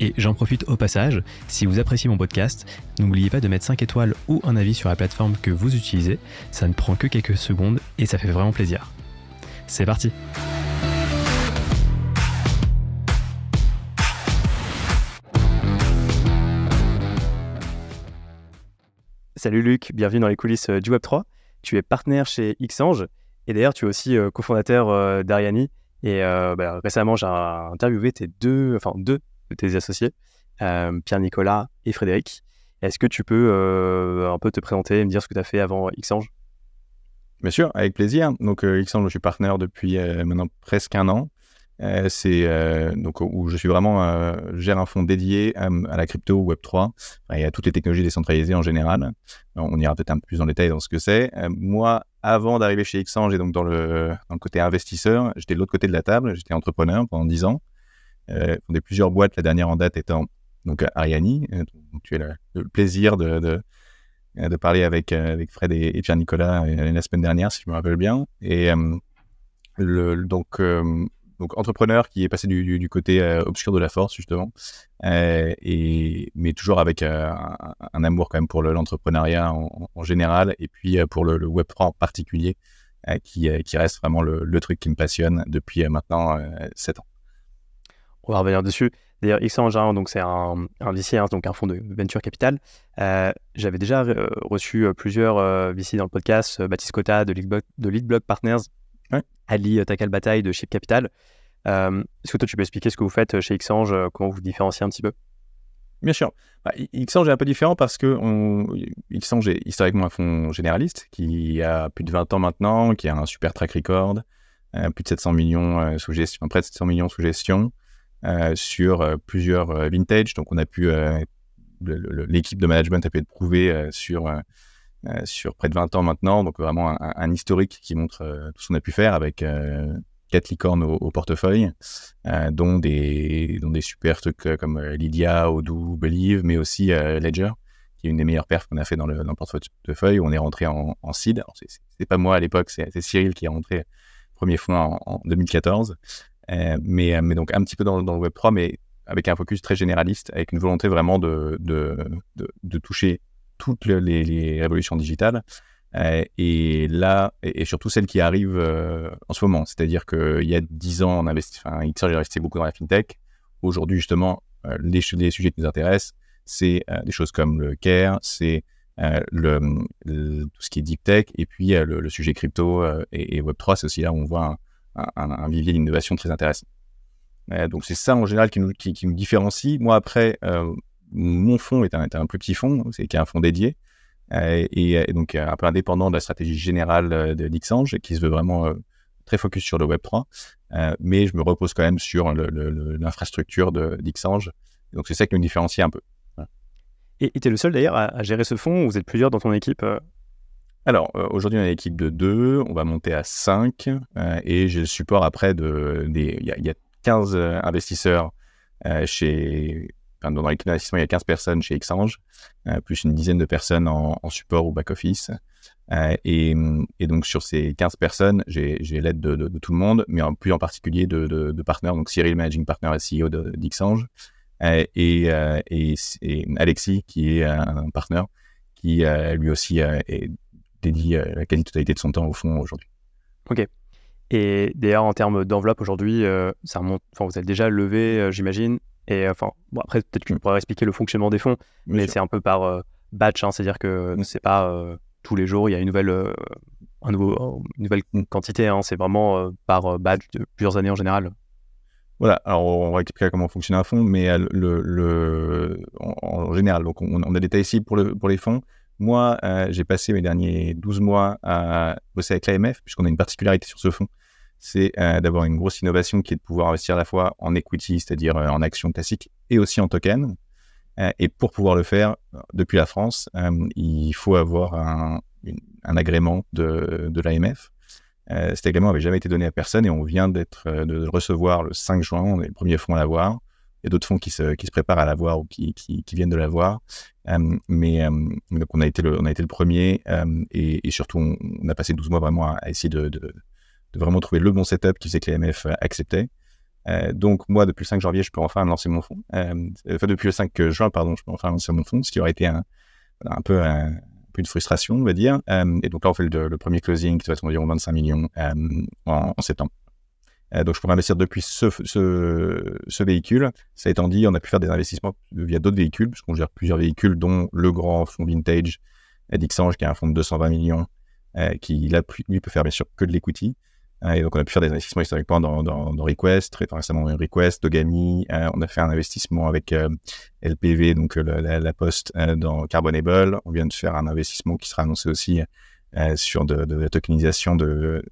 Et j'en profite au passage, si vous appréciez mon podcast, n'oubliez pas de mettre 5 étoiles ou un avis sur la plateforme que vous utilisez, ça ne prend que quelques secondes et ça fait vraiment plaisir. C'est parti Salut Luc, bienvenue dans les coulisses euh, du Web3. Tu es partenaire chez Xange et d'ailleurs tu es aussi euh, cofondateur euh, d'Ariani. Et bah, récemment j'ai interviewé tes deux, enfin deux tes associés, euh, Pierre-Nicolas et Frédéric. Est-ce que tu peux euh, un peu te présenter et me dire ce que tu as fait avant Xange? Bien sûr, avec plaisir. Donc, euh, Xange, je suis partenaire depuis maintenant presque un an. c'est donc où je suis vraiment gère un fonds dédié à, la crypto Web 3 et à toutes les technologies décentralisées en général. On ira peut-être un peu plus en détail dans ce que c'est. moi, avant d'arriver chez Xange et donc dans le, dans le côté investisseur, j'étais de l'autre côté de la table. J'étais entrepreneur pendant 10 ans euh, fondé plusieurs boîtes, la dernière en date étant donc Ariani. Euh, donc, tu as le, plaisir de, de, euh, parler avec, euh, avec Fred et, Pierre-Nicolas la semaine dernière, si je me rappelle bien. Et le, donc, donc, entrepreneur qui est passé du, côté obscur de la force, justement, et, mais toujours avec un, amour quand même pour l'entrepreneuriat en, général, et puis pour le, le Web3 en particulier, qui, qui reste vraiment le, le, truc qui me passionne depuis maintenant 7 ans on va revenir dessus. D'ailleurs, Xange, donc c'est un, un VC, hein, donc un fonds de venture capital. Euh, j'avais déjà euh, reçu euh, plusieurs VC dans le podcast, Baptiste Cotta de Leadblock, de Partners, Ali Takal Bataille de Ship Capital. Est-ce que toi, tu peux expliquer ce que vous faites chez Xange, comment vous vous différenciez un petit peu? Bien sûr. Bah, Xange est un peu différent parce que on... Xange est historiquement un fonds généraliste qui a plus de 20 ans maintenant, qui a un super track record, plus de 700 millions sous gestion, près de 700 millions sous gestion. Euh, sur euh, plusieurs euh, vintage. Donc, on a pu, l'équipe de management a pu être prouvée sur, sur près de 20 ans maintenant. Donc, vraiment un, historique qui montre tout ce qu'on a pu faire avec quatre licornes au, portefeuille, dont, des, dont des super trucs comme Lydia, Odoo, Believe, mais aussi Ledger, qui est une des meilleures perfs qu'on a fait dans le, dans le portefeuille. On est rentré en, en seed. C'est pas moi à l'époque, c'est Cyril qui est rentré premier fonds en, en 2014. Euh, mais, euh, mais donc un petit peu dans, le Web3, mais avec un focus très généraliste, avec une volonté vraiment de, toucher toutes les, révolutions digitales. Euh, et là, et, surtout celles qui arrivent en ce moment. C'est-à-dire qu'il y a 10 ans, on investit, enfin, resté beaucoup dans la fintech. Aujourd'hui, justement, les, sujets qui nous intéressent, c'est des choses comme le care, c'est tout ce qui est deep tech, et puis le, sujet crypto et, et Web3, c'est aussi là où on voit un, un, vivier d'innovation très intéressant. Euh, donc c'est ça en général qui nous, différencie. Moi après, euh, mon fonds est un, est plus petit fonds, c'est qui est un fonds dédié euh, et, donc un peu indépendant de la stratégie générale de Dixange, qui se veut vraiment très focus sur le Web 3, mais je me repose quand même sur l'infrastructure de Dixange. Donc c'est ça qui nous différencie un peu. Et tu es le seul d'ailleurs à, gérer ce fonds ou vous êtes plusieurs dans ton équipe alors, euh, aujourd'hui, on a une équipe de deux, on va monter à cinq, euh, et j'ai le support après de. Il y, a 15 euh, investisseurs chez. Enfin, dans l'équipe d'investissement, il y a 15 personnes chez Xange, plus une dizaine de personnes en, support ou back-office. Et, et, donc, sur ces 15 personnes, j'ai l'aide de, tout le monde, mais en, plus en particulier de, de, partenaires. Donc, Cyril, managing partner et CEO d'Xange, et, et, et, Alexis, qui est un partenaire, qui lui aussi est dédie euh, la quasi-totalité de son temps au fond aujourd'hui. Ok. Et d'ailleurs, en termes d'enveloppe aujourd'hui, euh, ça remonte. Enfin, vous êtes déjà levé, euh, j'imagine. Et enfin, bon, après, peut-être que tu pourrais expliquer le fonctionnement des fonds, mais c'est un peu par batch, hein, c'est-à-dire que c'est pas tous les jours, il y a une nouvelle, un nouveau, une nouvelle mm. quantité. Hein, c'est vraiment par batch de plusieurs années en général. Voilà, alors on va expliquer comment fonctionne un fonds, mais le, le, en, général, donc on, on, a des ici pour, le, pour les fonds. Moi, euh, j'ai passé mes derniers 12 mois à bosser avec l'AMF, puisqu'on a une particularité sur ce fonds, c'est euh, d'avoir une grosse innovation qui est de pouvoir investir à la fois en equity, c'est-à-dire euh, en actions classiques, et aussi en token. et pour pouvoir le faire depuis la France, il faut avoir un, agrément de, l'AMF. cet agrément n'avait jamais été donné à personne et on vient d'être de recevoir le 5 juin. On est le premier fonds à l'avoir. Y a d'autres fonds qui se, qui se préparent à l'avoir ou qui, qui, viennent de l'avoir. mais donc on a été le, on a été le premier et, surtout on, a passé 12 mois vraiment à, essayer de, de, de, vraiment trouver le bon setup qui faisait que les MF acceptaient. Euh, donc moi, depuis le 5 janvier, je peux enfin lancer mon fonds. Euh, enfin, depuis le 5 juin, pardon, je peux enfin lancer mon fonds, ce qui aurait été un, un peu un, une frustration, on va dire. Euh, et donc là, on fait le, premier closing qui va être environ 25 millions en, septembre. Donc je pourrais investir depuis ce, véhicule. Ça étant dit, on a pu faire des investissements via d'autres véhicules, puisqu'on gère plusieurs véhicules, dont le grand fonds vintage Dixange, qui est un fonds de 220 millions, qui là, lui peut faire bien sûr que de l'equity. Euh, et donc, on a pu faire des investissements historiquement dans, dans, Request, très récemment Request, Dogami. Euh, on a fait un investissement avec euh, LPV, donc la, la, Poste, dans Carbonable. On vient de faire un investissement qui sera annoncé aussi sur de, de, la tokenisation de,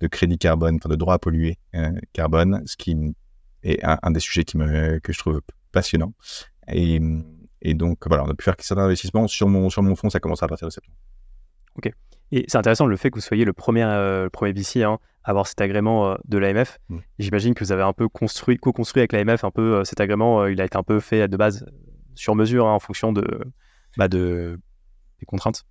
de crédit carbone, enfin de droits à polluer carbone, ce qui est un, un, des sujets qui me, que je trouve passionnant. Et, et donc, voilà, on a pu faire certains investissements. Sur mon, sur mon fonds, ça commence à partir de septembre. Ok. Et c'est intéressant le fait que vous soyez le premier, euh, premier VC hein, à avoir cet agrément euh, de l'AMF. Mm. J'imagine que vous avez un peu construit, co-construit avec l'AMF un peu euh, cet agrément. il a été un peu fait de base sur mesure hein, en fonction de, bah, de, des contraintes.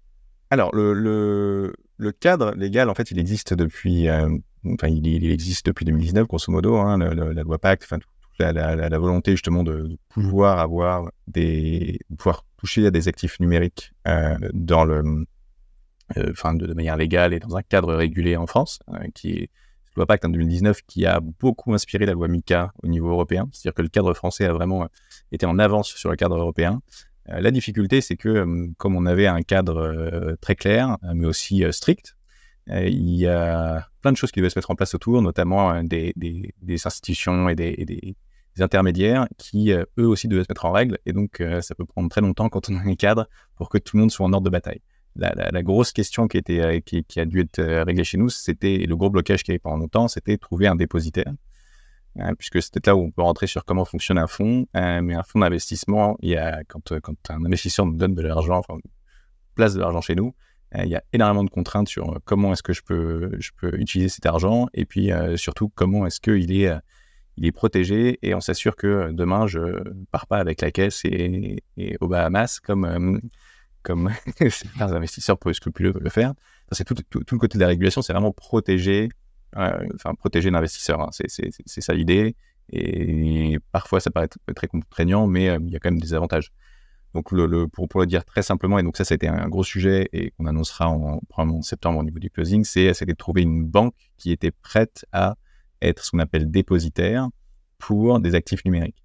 Alors, le, cadre légal, en fait, il existe depuis, enfin, il, existe depuis 2019, grosso modo, hein, la loi Pacte, enfin, la, volonté justement de, pouvoir avoir des, pouvoir toucher à des actifs numériques dans le euh, enfin de, manière légale et dans un cadre régulé en France, euh, qui est la loi Pacte en 2019 qui a beaucoup inspiré la loi MICA au niveau européen. C'est-à-dire que le cadre français a vraiment euh, été en avance sur le cadre européen. La difficulté, c'est que comme on avait un cadre très clair, mais aussi strict, il y a plein de choses qui devaient se mettre en place autour, notamment des, institutions et des, intermédiaires qui, eux aussi, devaient se mettre en règle. Et donc, ça peut prendre très longtemps quand on a un cadre pour que tout le monde soit en ordre de bataille la, grosse question qui, euh, a dû être euh, réglée chez nous, c'était le gros blocage qu'il y avait pendant longtemps, c'était trouver un dépositaire. Hein, puisque c'était là où on peut rentrer sur comment fonctionne un fonds. Hein, mais un fonds d'investissement, il y a, quand, euh, quand un investisseur nous donne de l'argent, enfin, place de l'argent chez nous, il y a énormément de contraintes sur comment est-ce que je peux, utiliser cet argent et puis surtout comment est-ce qu'il est, il est protégé et on s'assure que demain je pars pas avec la caisse et, et aux Bahamas comme certains investisseurs peu scrupuleux veulent le faire. C'est tout, tout, le côté de la régulation, c'est vraiment protéger, euh, protéger l'investisseur. Hein. C'est ça l'idée. Et parfois, ça paraît très contraignant, mais euh, il y a quand même des avantages. Donc, pour, le dire très simplement, et donc ça, ça a été un gros sujet et qu'on annoncera en, en septembre au niveau du closing, c'est de trouver une banque qui était prête à être ce qu'on appelle dépositaire pour des actifs numériques.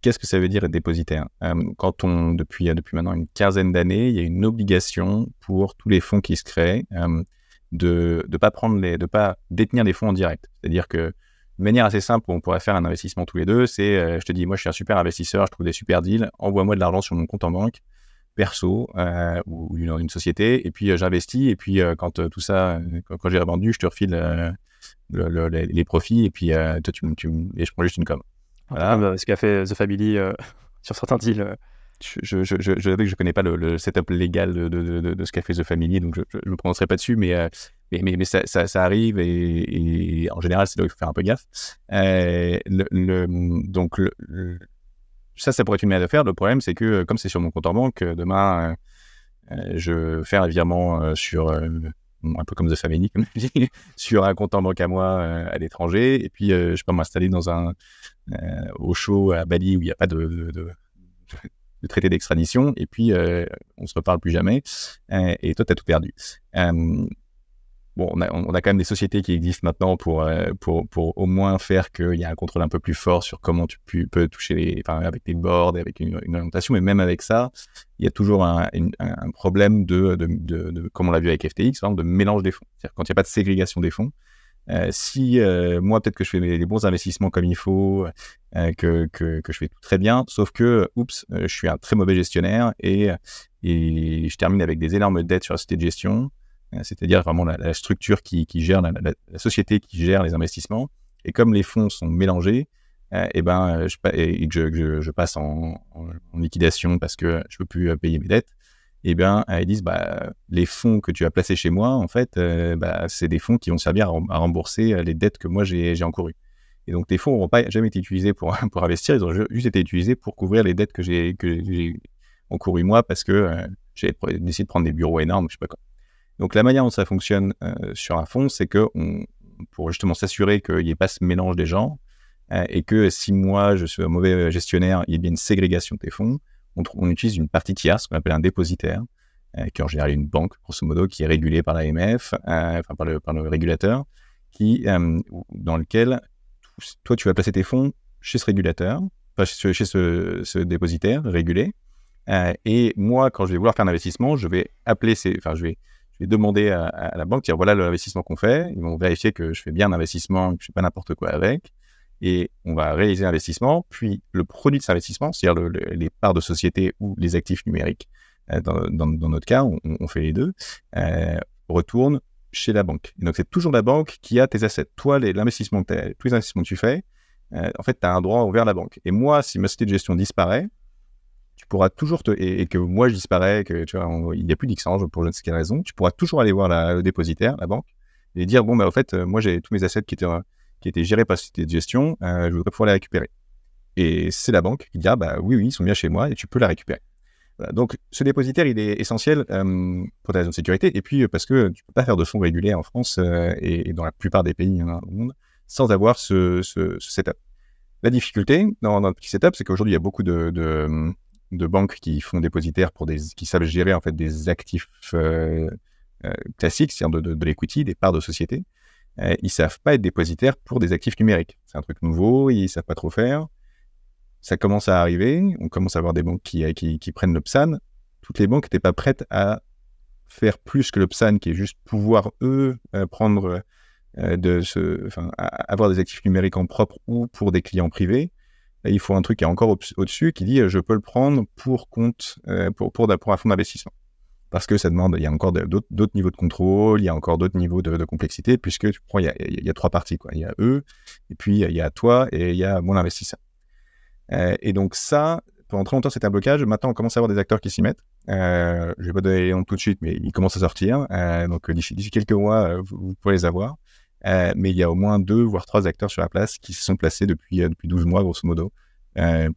Qu'est-ce que ça veut dire être dépositaire? Euh, Quand on, depuis, depuis maintenant une quinzaine d'années, il y a une obligation pour tous les fonds qui se créent euh, de ne pas prendre les, de pas détenir les fonds en direct. C'est-à-dire que de manière assez simple, on pourrait faire un investissement tous les deux. C'est, euh, je te dis, moi, je suis un super investisseur, je trouve des super deals, envoie-moi de l'argent sur mon compte en banque perso ou une, une, société, et puis j'investis, et puis quand tout ça, quand, j'ai revendu, je te refile les, profits, et puis toi, tu, tu, et je prends juste une com. Voilà. Ce qu'a fait The Family euh, sur certains deals. Euh. Je, je, je, je, je connais pas le, setup légal de, ce qu'a fait The Family, donc je ne me prononcerai pas dessus, mais, euh, ça, arrive et, en général, c'est là où il faut faire un peu gaffe. le, donc, ça, ça pourrait être une manière de faire. Le problème, c'est que comme c'est sur mon compte en banque, demain, je fais un virement sur un peu comme The Family, sur un compte en banque à moi à l'étranger, et puis je peux m'installer dans un, euh, au show à Bali où il n'y a pas de, de, traité d'extradition, et puis euh, on se reparle plus jamais, euh, et toi, tu as tout perdu. Bon, on a, quand même des sociétés qui existent maintenant pour, pour, pour au moins faire qu'il y a un contrôle un peu plus fort sur comment tu peux, toucher les, avec des boards avec une, orientation. Mais même avec ça, il y a toujours un, problème de, de, de, comme on l'a vu avec FTX, de mélange des fonds. C'est-à-dire quand il n'y a pas de ségrégation des fonds, euh, si euh, moi peut-être que je fais les, bons investissements comme il faut, euh, que, que, que, je fais tout très bien, sauf que, oups, je suis un très mauvais gestionnaire et, et je termine avec des énormes dettes sur la société de gestion, c'est-à-dire vraiment la, structure qui, qui gère, la, société qui gère les investissements. Et comme les fonds sont mélangés, et eh ben, je, je, je, passe en, en, liquidation parce que je peux plus payer mes dettes, eh bien, ils disent bah, les fonds que tu as placés chez moi, en fait, bah, c'est des fonds qui vont servir à, rembourser les dettes que moi j'ai encourues. Et donc, tes fonds n'auront pas jamais été utilisés pour, investir, ils ont juste été utilisés pour couvrir les dettes que j'ai encourues moi parce que j'ai décidé de prendre des bureaux énormes, je sais pas quoi. Donc, la manière dont ça fonctionne sur un fonds, c'est que pour justement s'assurer qu'il n'y ait pas ce mélange des gens et que si moi je suis un mauvais gestionnaire, il y ait bien une ségrégation de tes fonds on, utilise une partie tierce qu'on appelle un dépositaire, euh, qui est en général une banque, grosso modo, qui est régulée par l'AMF, euh, enfin par le, par le régulateur, qui, euh, dans lequel toi, tu vas placer tes fonds chez ce régulateur, enfin, chez, ce, dépositaire régulé. et moi, quand je vais vouloir faire un investissement, je vais appeler ces, enfin, je vais, je vais demander à, la banque, dire voilà l'investissement qu'on fait. Ils vont vérifier que je fais bien l'investissement, que je fais pas n'importe quoi avec et on va réaliser l'investissement, puis le produit de cet investissement, c'est-à-dire les parts de société ou les actifs numériques, euh, dans, notre cas, on, fait les deux, euh, retourne chez la banque. donc, c'est toujours la banque qui a tes assets. Toi, tous les investissements que tu fais, euh, en fait, tu as un droit envers la banque. Et moi, si ma société de gestion disparaît, tu pourras toujours te, et, que moi je disparais, que tu vois, il n'y a plus d'exchange pour je ne sais quelle raison, tu pourras toujours aller voir le dépositaire, la banque, et dire bon bah en fait, moi j'ai tous mes assets qui étaient qui était géré par la société de gestion, euh, je voudrais pouvoir les récupérer. Et c'est la banque qui dit, ah, bah oui, oui, ils sont bien chez moi et tu peux la récupérer. Donc, ce dépositaire, il est essentiel euh, pour ta raison de sécurité et puis euh, parce que tu peux pas faire de fonds réguliers en France et, dans la plupart des pays hein, au monde sans avoir ce, setup. La difficulté dans, notre petit setup, c'est qu'aujourd'hui, il y a beaucoup de, de, banques qui font dépositaires pour des, qui savent gérer en fait des actifs classiques, c'est-à-dire de, de l'equity, des parts de société. Euh, ils savent pas être dépositaires pour des actifs numériques. C'est un truc nouveau, ils savent pas trop faire. Ça commence à arriver, on commence à avoir des banques qui, qui, prennent le PSAN. Toutes les banques n'étaient pas prêtes à faire plus que le qui est juste pouvoir, eux, euh, prendre euh, avoir des actifs numériques en propre ou pour des clients privés. il faut un truc qui est encore au-dessus, qui dit je peux le prendre pour compte, pour un fonds d'investissement parce que ça demande, il y a encore d'autres niveaux de contrôle, il y a encore d'autres niveaux de, complexité, puisque tu prends, il y, a, trois parties, quoi. Il y a eux, et puis il y a toi, et il y a mon investisseur. Euh, et donc ça, pendant très longtemps, c'était un blocage. Maintenant, on commence à avoir des acteurs qui s'y mettent. Euh, je vais pas donner les noms tout de suite, mais ils commencent à sortir. Euh, donc d'ici quelques mois, vous, pourrez les avoir. mais il y a au moins deux, voire trois acteurs sur la place qui se sont placés depuis, depuis 12 mois, grosso modo,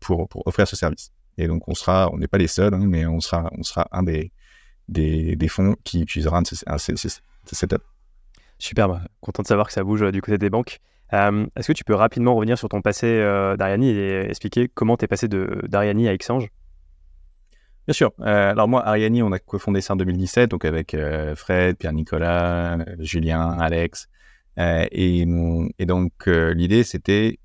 pour, pour offrir ce service. Et donc, on sera, on n'est pas les seuls, hein, mais on sera, on sera un des, des, fonds qui utiliseront un, un, setup. Superbe, content de savoir que ça bouge euh, du côté des banques. Euh, est-ce que tu peux rapidement revenir sur ton passé euh, d'Ariani et expliquer comment tu es passé d'Ariani à Exchange? Bien sûr. alors moi, Ariani, on a cofondé ça en 2017, donc avec Fred, Pierre-Nicolas, Julien, Alex. Et, et, donc l'idée, c'était,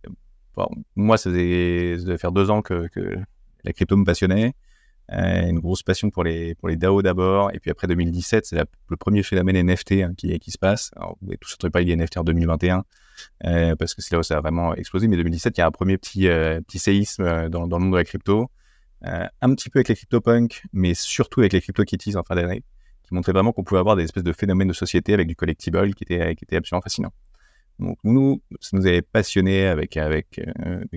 moi, ça devait faire deux ans que, que la crypto me passionnait. Euh, une grosse passion pour les, pour les DAO d'abord. Et puis après 2017, c'est le premier phénomène NFT hein, qui, se passe. Alors, vous avez tous entendu parler des NFT en 2021, euh, parce que c'est là où ça a vraiment explosé. Mais 2017, il y a un premier petit, euh, petit séisme dans, dans, le monde de la crypto. Un petit peu avec les CryptoPunk, mais surtout avec les CryptoKitties en fin d'année, qui montraient vraiment qu'on pouvait avoir des espèces de phénomènes de société avec du collectible qui était, qui était absolument fascinant. Donc nous, ça nous avait passionné avec avec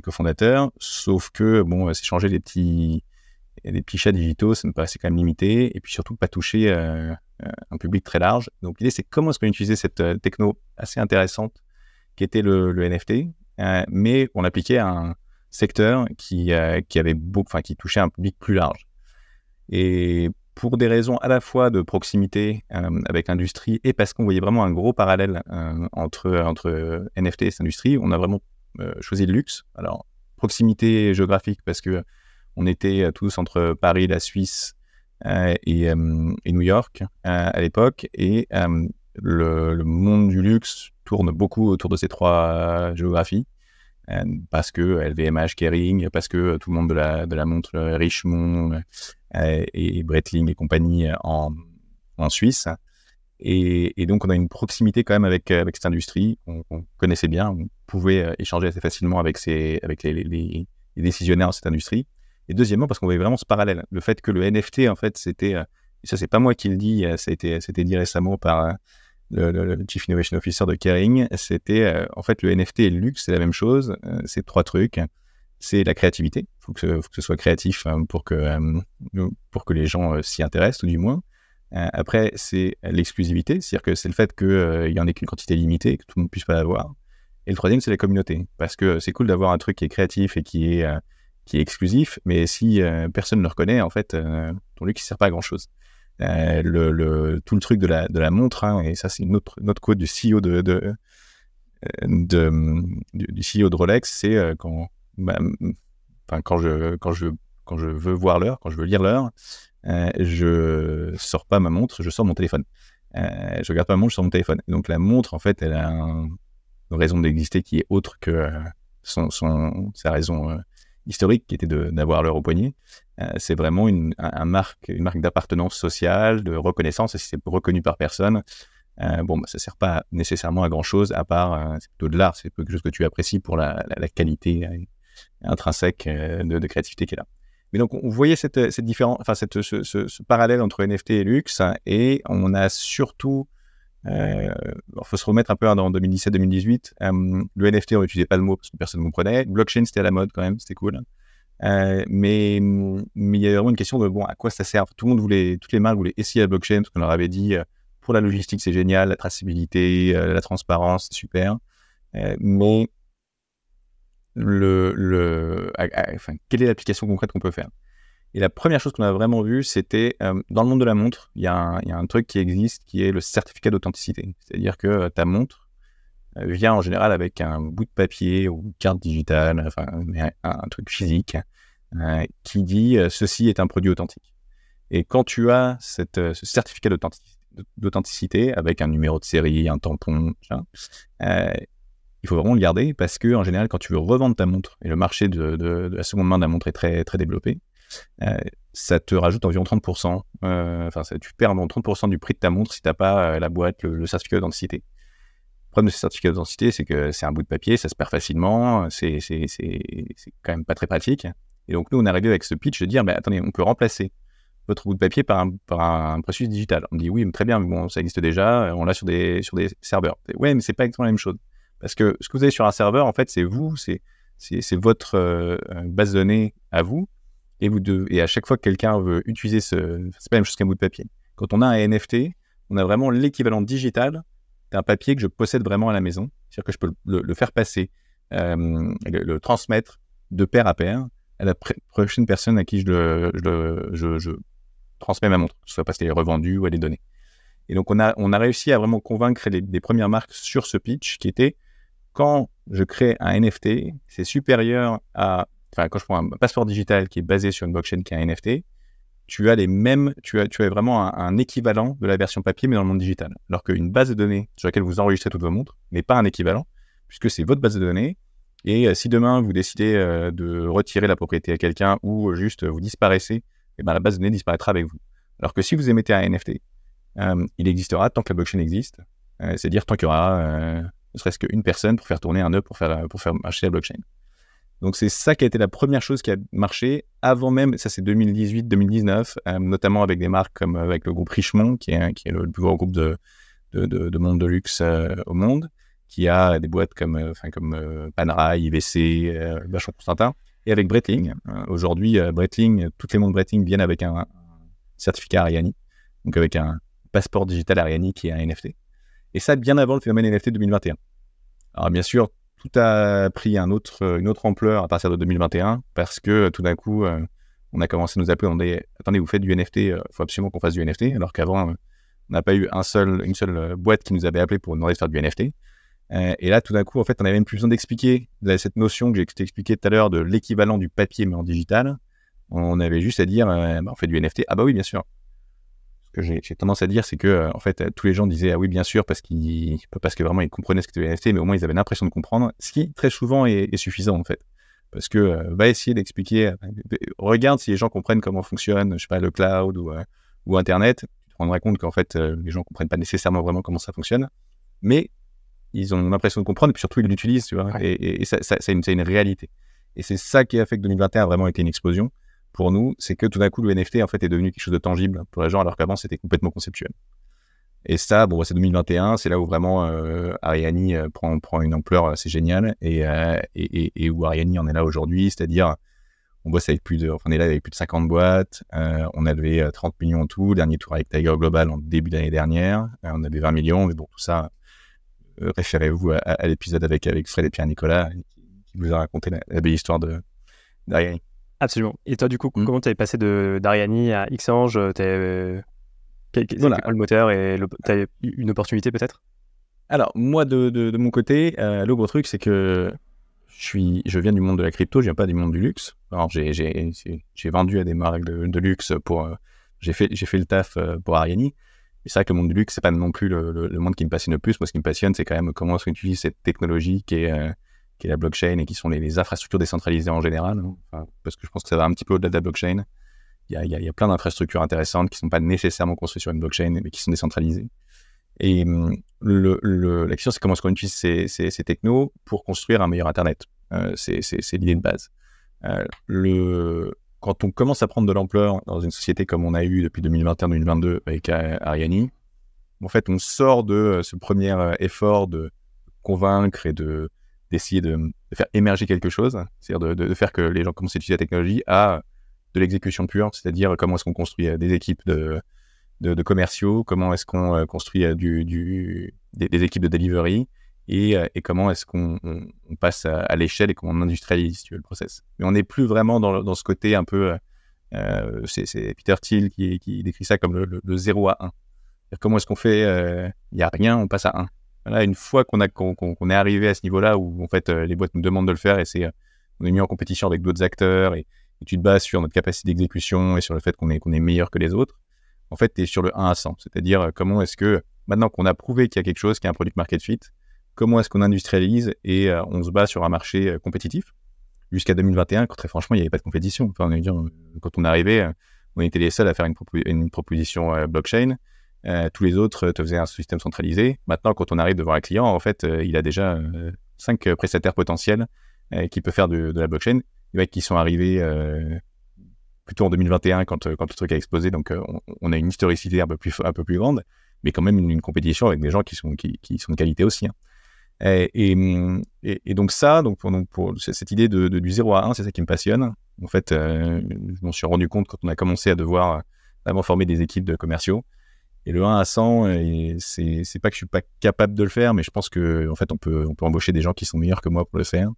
cofondateurs, sauf que bon, c'est changé des petits des petits chats digitaux, ça me paraissait quand même limité, et puis surtout pas toucher euh, euh, un public très large. Donc l'idée, c'est comment est-ce qu'on utilisait cette euh, techno assez intéressante qui était le, NFT, mais on l'appliquait à un secteur qui, qui touchait un public plus large. Et pour des raisons à la fois de proximité avec l'industrie et parce qu'on voyait vraiment un gros parallèle entre, entre NFT et cette industrie, on a vraiment choisi le luxe. Alors, proximité géographique parce que on était euh, tous entre Paris, la Suisse euh, et, euh, et, New York à l'époque. Et le, monde du luxe tourne beaucoup autour de ces trois géographies. parce que LVMH, Kering, parce que tout le monde de la, de la montre Richemont et Breitling et compagnie en, Suisse. Et, donc, on a une proximité quand même avec, cette industrie qu'on connaissait bien. On pouvait échanger assez facilement avec les, les, décisionnaires de cette industrie. Et deuxièmement, parce qu'on voyait vraiment ce parallèle. Le fait que le NFT, en fait, c'était, euh, ça, c'est pas moi qui le dis, euh, c'était dit récemment par euh, le, Chief Innovation Officer de Kering, c'était, en fait, le NFT et le luxe, c'est la même chose. c'est trois trucs. c'est la créativité. Il faut, que ce soit créatif pour que, pour que les gens s'y intéressent, ou du moins. après, c'est l'exclusivité, c'est-à-dire que c'est le fait qu'il y en ait qu'une quantité limitée, que tout le monde ne puisse pas l'avoir. Et le troisième, c'est la communauté. Parce que c'est cool d'avoir un truc qui est créatif et qui est, qui est exclusif, mais si personne ne le reconnaît, en fait, ton luxe ne sert pas à grand-chose. le, le, tout le truc de la, montre, hein, et ça, c'est une autre, notre quote du CEO de, de, de, du CEO de Rolex, c'est euh, quand, bah, quand, je, quand, je, quand je veux voir l'heure, quand je veux lire l'heure, euh, je sors pas ma montre, je sors mon téléphone. Euh, je regarde pas ma montre, je sors mon téléphone. donc la montre, en fait, elle a une raison d'exister qui est autre que euh, son, son, sa raison historique, qui était d'avoir l'heure au poignet. c'est vraiment une, un, marque, une marque d'appartenance sociale, de reconnaissance, et si c'est reconnu par personne, euh, bon, bah, ça sert pas nécessairement à grand chose, à part, euh, c'est plutôt de l'art, c'est quelque chose que tu apprécies pour la, qualité euh, intrinsèque de, créativité qui est là. Mais donc, on voyait cette, cette différence, enfin, cette, ce, parallèle entre NFT et luxe, et on a surtout, il faut se remettre un peu hein, dans 2017-2018, le NFT, on n'utilisait pas le mot parce que personne ne comprenait. Blockchain, c'était à la mode quand même, c'était cool. mais, mais il y a vraiment une question de bon, à quoi ça sert? Tout le monde voulait, toutes les marques voulaient essayer la blockchain parce qu'on leur avait dit pour la logistique, c'est génial, la traçabilité, euh, la transparence, c'est super. Euh, mais le, le, quelle est l'application concrète qu'on peut faire? Et la première chose qu'on a vraiment vue, c'était euh, dans le monde de la montre, il y, a un truc qui existe qui est le certificat d'authenticité. C'est-à-dire que ta montre vient en général avec un bout de papier ou une carte digitale, enfin un, truc physique, qui dit ceci est un produit authentique. Et quand tu as ce certificat d'authenticité, avec un numéro de série, un tampon, euh, il faut vraiment le garder parce que en général, quand tu veux revendre ta montre et le marché de, la seconde main de la montre est très très développé, euh, ça te rajoute environ 30%. Euh, enfin, tu perds environ 30% du prix de ta montre si tu n'as pas la boîte, le, certificat d'authenticité. Le problème de ce certificat d'authenticité, c'est que c'est un bout de papier, ça se perd facilement, c'est quand même pas très pratique. Et donc, nous, on est arrivé avec ce pitch de dire, bah, attendez, on peut remplacer votre bout de papier par un, par un processus digital. On dit oui, très bien, mais bon, ça existe déjà, on l'a sur des, sur des serveurs. Oui, mais c'est pas exactement la même chose. Parce que ce que vous avez sur un serveur, en fait, c'est vous, c'est, votre euh, base de données à vous. Et, vous et à chaque fois que quelqu'un veut utiliser ce. C'est pas la même chose qu'un bout de papier. Quand on a un NFT, on a vraiment l'équivalent digital d'un papier que je possède vraiment à la maison. C'est-à-dire que je peux le, faire passer, euh, le, transmettre de pair à pair à la prochaine personne à qui je le, je, je, transmet ma montre, que ce soit parce qu'elle est revendue ou elle est donnée. Et donc, on a, on a réussi à vraiment convaincre les, premières marques sur ce pitch qui était quand je crée un NFT, c'est supérieur à. Quand je prends un passeport digital qui est basé sur une blockchain qui est un NFT, tu as les mêmes. Tu as, tu as vraiment un, équivalent de la version papier, mais dans le monde digital. Alors qu'une base de données sur laquelle vous enregistrez toutes vos montres n'est pas un équivalent, puisque c'est votre base de données. Et euh, si demain vous décidez euh, de retirer la propriété à quelqu'un ou juste vous disparaissez et ben, la base de données disparaîtra avec vous. Alors que si vous émettez un NFT, euh, il existera tant que la blockchain existe, euh, c'est-à-dire tant qu'il y aura euh, ne serait-ce qu'une personne pour faire tourner un nœud pour faire, pour faire marcher la blockchain. Donc c'est ça qui a été la première chose qui a marché avant même, ça c'est 2018-2019, notamment avec des marques comme avec le groupe Richemont, qui est, qui est le plus gros groupe de, de, de, monde de luxe au monde, qui a des boîtes comme, enfin, comme Panerai, IVC, Bachon Constantin, et avec Breitling. Euh, aujourd'hui, euh, Breitling, toutes les montres Breitling viennent avec un, certificat Ariani, donc avec un passeport digital Ariani qui est un NFT. Et ça, bien avant le phénomène NFT 2021. Alors bien sûr, tout a pris autre, une autre ampleur à partir de 2021 parce que tout d'un coup, euh, on a commencé à nous appeler, on dit attendez, vous faites du NFT, il faut absolument qu'on fasse du NFT, alors qu'avant, on n'a pas eu une seule boîte qui nous avait appelé pour nous demander de faire du NFT. Euh, et là, tout d'un coup, en fait, on avait même plus besoin d'expliquer cette notion que j'ai expliqué tout à l'heure de l'équivalent du papier mais en digital. On avait juste à dire, euh, bah, on fait du NFT. Ah bah oui, bien sûr. Que j'ai tendance à dire, c'est que euh, en fait, tous les gens disaient ah oui, bien sûr, parce qu'ils parce que vraiment ils comprenaient ce que c'était NFT, mais au moins ils avaient l'impression de comprendre, ce qui très souvent est, suffisant en fait. Parce que va essayer d'expliquer, regarde si les gens comprennent comment fonctionne, je sais pas, le cloud ou, ou Internet, tu te rendras compte qu'en fait, les gens comprennent pas nécessairement vraiment comment ça fonctionne. Mais ils ont l'impression de comprendre, et puis surtout ils l'utilisent, tu vois. Et, ça, c'est une, une, réalité. Et c'est ça qui a fait que 2021 a vraiment été une explosion pour nous, c'est que tout d'un coup le NFT en fait est devenu quelque chose de tangible pour les gens, alors qu'avant c'était complètement conceptuel. Et ça, bon, c'est 2021, c'est là où vraiment Ariani prend, prend une ampleur assez géniale et, et, et, où Ariani en est là aujourd'hui, c'est-à-dire on bosse avec plus de, on est là avec plus de 50 boîtes, on a levé 30 millions en tout, dernier tour avec Tiger Global en début d'année dernière, on avait 20 millions, mais bon, tout ça, référez-vous à, l'épisode avec, avec Fred et Pierre-Nicolas qui, vous a raconté la, belle histoire de d'Ariani. Absolument. Et toi, du coup, mmh. comment tu es passé d'Ariani à Xange quel, voilà. le moteur et tu as une opportunité peut-être? Alors, moi, de, de, mon côté, euh, le gros truc, c'est que je, suis, je viens du monde de la crypto, je viens pas du monde du luxe. Alors, j'ai vendu à des marques de, luxe pour. Euh, j'ai fait, fait le taf euh, pour Ariani. C'est vrai que le monde du luxe, c'est pas non plus le, le, monde qui me passionne le plus. Moi, ce qui me passionne, c'est quand même comment est-ce qu'on utilise cette technologie qui est, euh, qui est la blockchain et qui sont les, infrastructures décentralisées en général. Hein. parce que je pense que ça va un petit peu au-delà de la blockchain il y a, y a, plein d'infrastructures intéressantes qui ne sont pas nécessairement construites sur une blockchain, mais qui sont décentralisées. Et hum, la question, c'est comment est-ce qu'on utilise ces, ces, technos pour construire un meilleur Internet? Euh, c'est l'idée de base. Euh, le, quand on commence à prendre de l'ampleur dans une société comme on a eu depuis 2021-2022 avec Ariani, en fait, on sort de euh, ce premier euh, effort de convaincre et de d'essayer de, faire émerger quelque chose, c'est-à-dire de, faire que les gens commencent à utiliser la technologie, à de l'exécution pure, c'est-à-dire comment est-ce qu'on construit euh, des équipes de, commerciaux, comment est-ce qu'on euh, construit euh, des, équipes de delivery et, comment est-ce qu'on on, passe à, l'échelle et comment on industrialise le process. Mais on n'est plus vraiment dans, ce côté un peu, euh, c'est Peter Thiel qui, décrit ça comme le, le, 0 à 1. Comment est-ce qu'on fait, il n'y a rien, on passe à 1. Voilà, une fois qu'on qu'on est arrivé à ce niveau-là où en fait les boîtes nous demandent de le faire et c'est on est mis en compétition avec d'autres acteurs et, tu te bases sur notre capacité d'exécution et sur le fait qu'on est, qu'on est meilleur que les autres, en fait, tu es sur le 1 à 100. C'est-à-dire, euh, comment est-ce que, maintenant qu'on a prouvé qu'il y a quelque chose, qui est un produit market fit, comment est-ce qu'on industrialise et euh, on se bat sur un marché euh, compétitif? Jusqu'à 2021, quand très franchement, il n'y avait pas de compétition. Enfin, quand on est arrivé, on était les seuls à faire une proposition blockchain. Tous les autres te faisaient un système centralisé. Maintenant, quand on arrive devant un client, en fait, il a déjà cinq prestataires potentiels qui peuvent faire de, la blockchain mecs qui sont arrivés euh, plutôt en 2021 quand, euh, le truc a explosé. Donc, euh, on, a une historicité un peu plus, grande, mais quand même une, compétition avec des gens qui sont, de qualité aussi. Hein. Et, et, donc ça, donc pour cette idée de, du 0 à 1, c'est ça qui me passionne. En fait, je m'en suis rendu compte quand on a commencé à devoir vraiment former des équipes de commerciaux. Et le 1 à 100, c'est, c'est pas que je suis pas capable de le faire, mais je pense que en fait, on peut, on peut embaucher des gens qui sont meilleurs que moi pour le faire.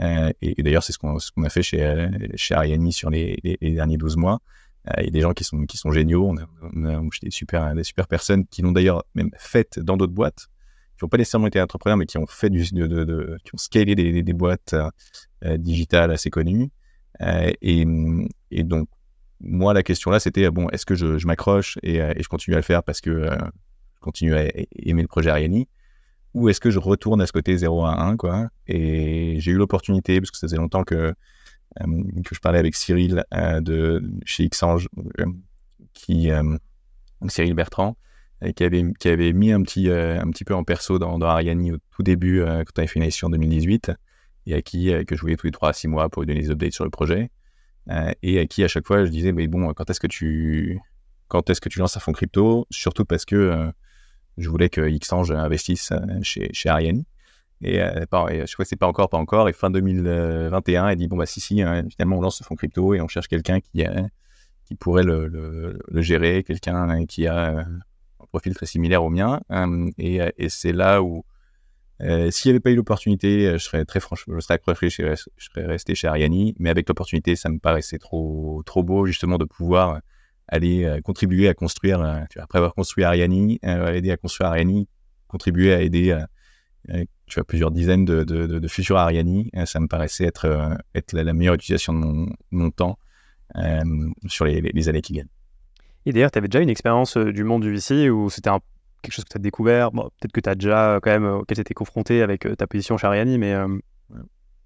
Euh, et, d'ailleurs, c'est ce qu'on, ce qu'on a fait chez, chez Ariani sur les, les, derniers 12 mois. Euh, il y a des gens qui sont, qui sont géniaux. On a, on a embauché des super, des super personnes qui l'ont d'ailleurs même fait dans d'autres boîtes, qui n'ont pas nécessairement été entrepreneurs, mais qui ont fait du, de, qui ont scalé des, des, boîtes euh, digitales assez connues. Euh, et, et donc, moi, la question là, c'était bon, est-ce que je, m'accroche euh, et, je continue à le faire parce que euh, je continue à aimer le projet Ariani? Ou est-ce que je retourne à ce côté 0 à 1 quoi? Et j'ai eu l'opportunité, parce que ça faisait longtemps que, euh, je parlais avec Cyril de chez Xange, qui, Cyril Bertrand, qui, avait, qui avait mis un petit, un petit peu en perso dans, dans Ariani au tout début, quand on avait fait une édition en 2018, et à qui que je voyais tous les 3 à 6 mois pour lui donner des updates sur le projet. Euh, et à qui à chaque fois je disais mais bon quand est-ce que tu quand est-ce que tu lances un fonds crypto? Surtout parce que euh, je voulais que Xange investisse euh, chez, chez Ariani et, je crois que c'est pas encore pas encore. Et fin 2021 elle dit bon bah si si hein, finalement on lance ce fonds crypto et on cherche quelqu'un qui qui pourrait le, gérer quelqu'un qui a un profil très similaire au mien. Et c'est là où euh, S'il n'y avait pas eu l'opportunité, euh, je serais très franchement, je serais je serais resté chez Ariani. Mais avec l'opportunité, ça me paraissait trop, beau justement de pouvoir aller euh, contribuer à construire, euh, après avoir construit Ariani, aider à construire Ariani, contribuer à aider tu plusieurs dizaines de, futurs Ariani. ça me paraissait être, être la, meilleure utilisation de mon, mon temps sur les, les, années qui viennent. Et d'ailleurs, tu avais déjà une expérience du monde du VC où c'était un quelque chose que tu as découvert Peut-être que tu as déjà quand même, auquel tu été confronté avec euh, ta position chez Ariani, mais. Euh,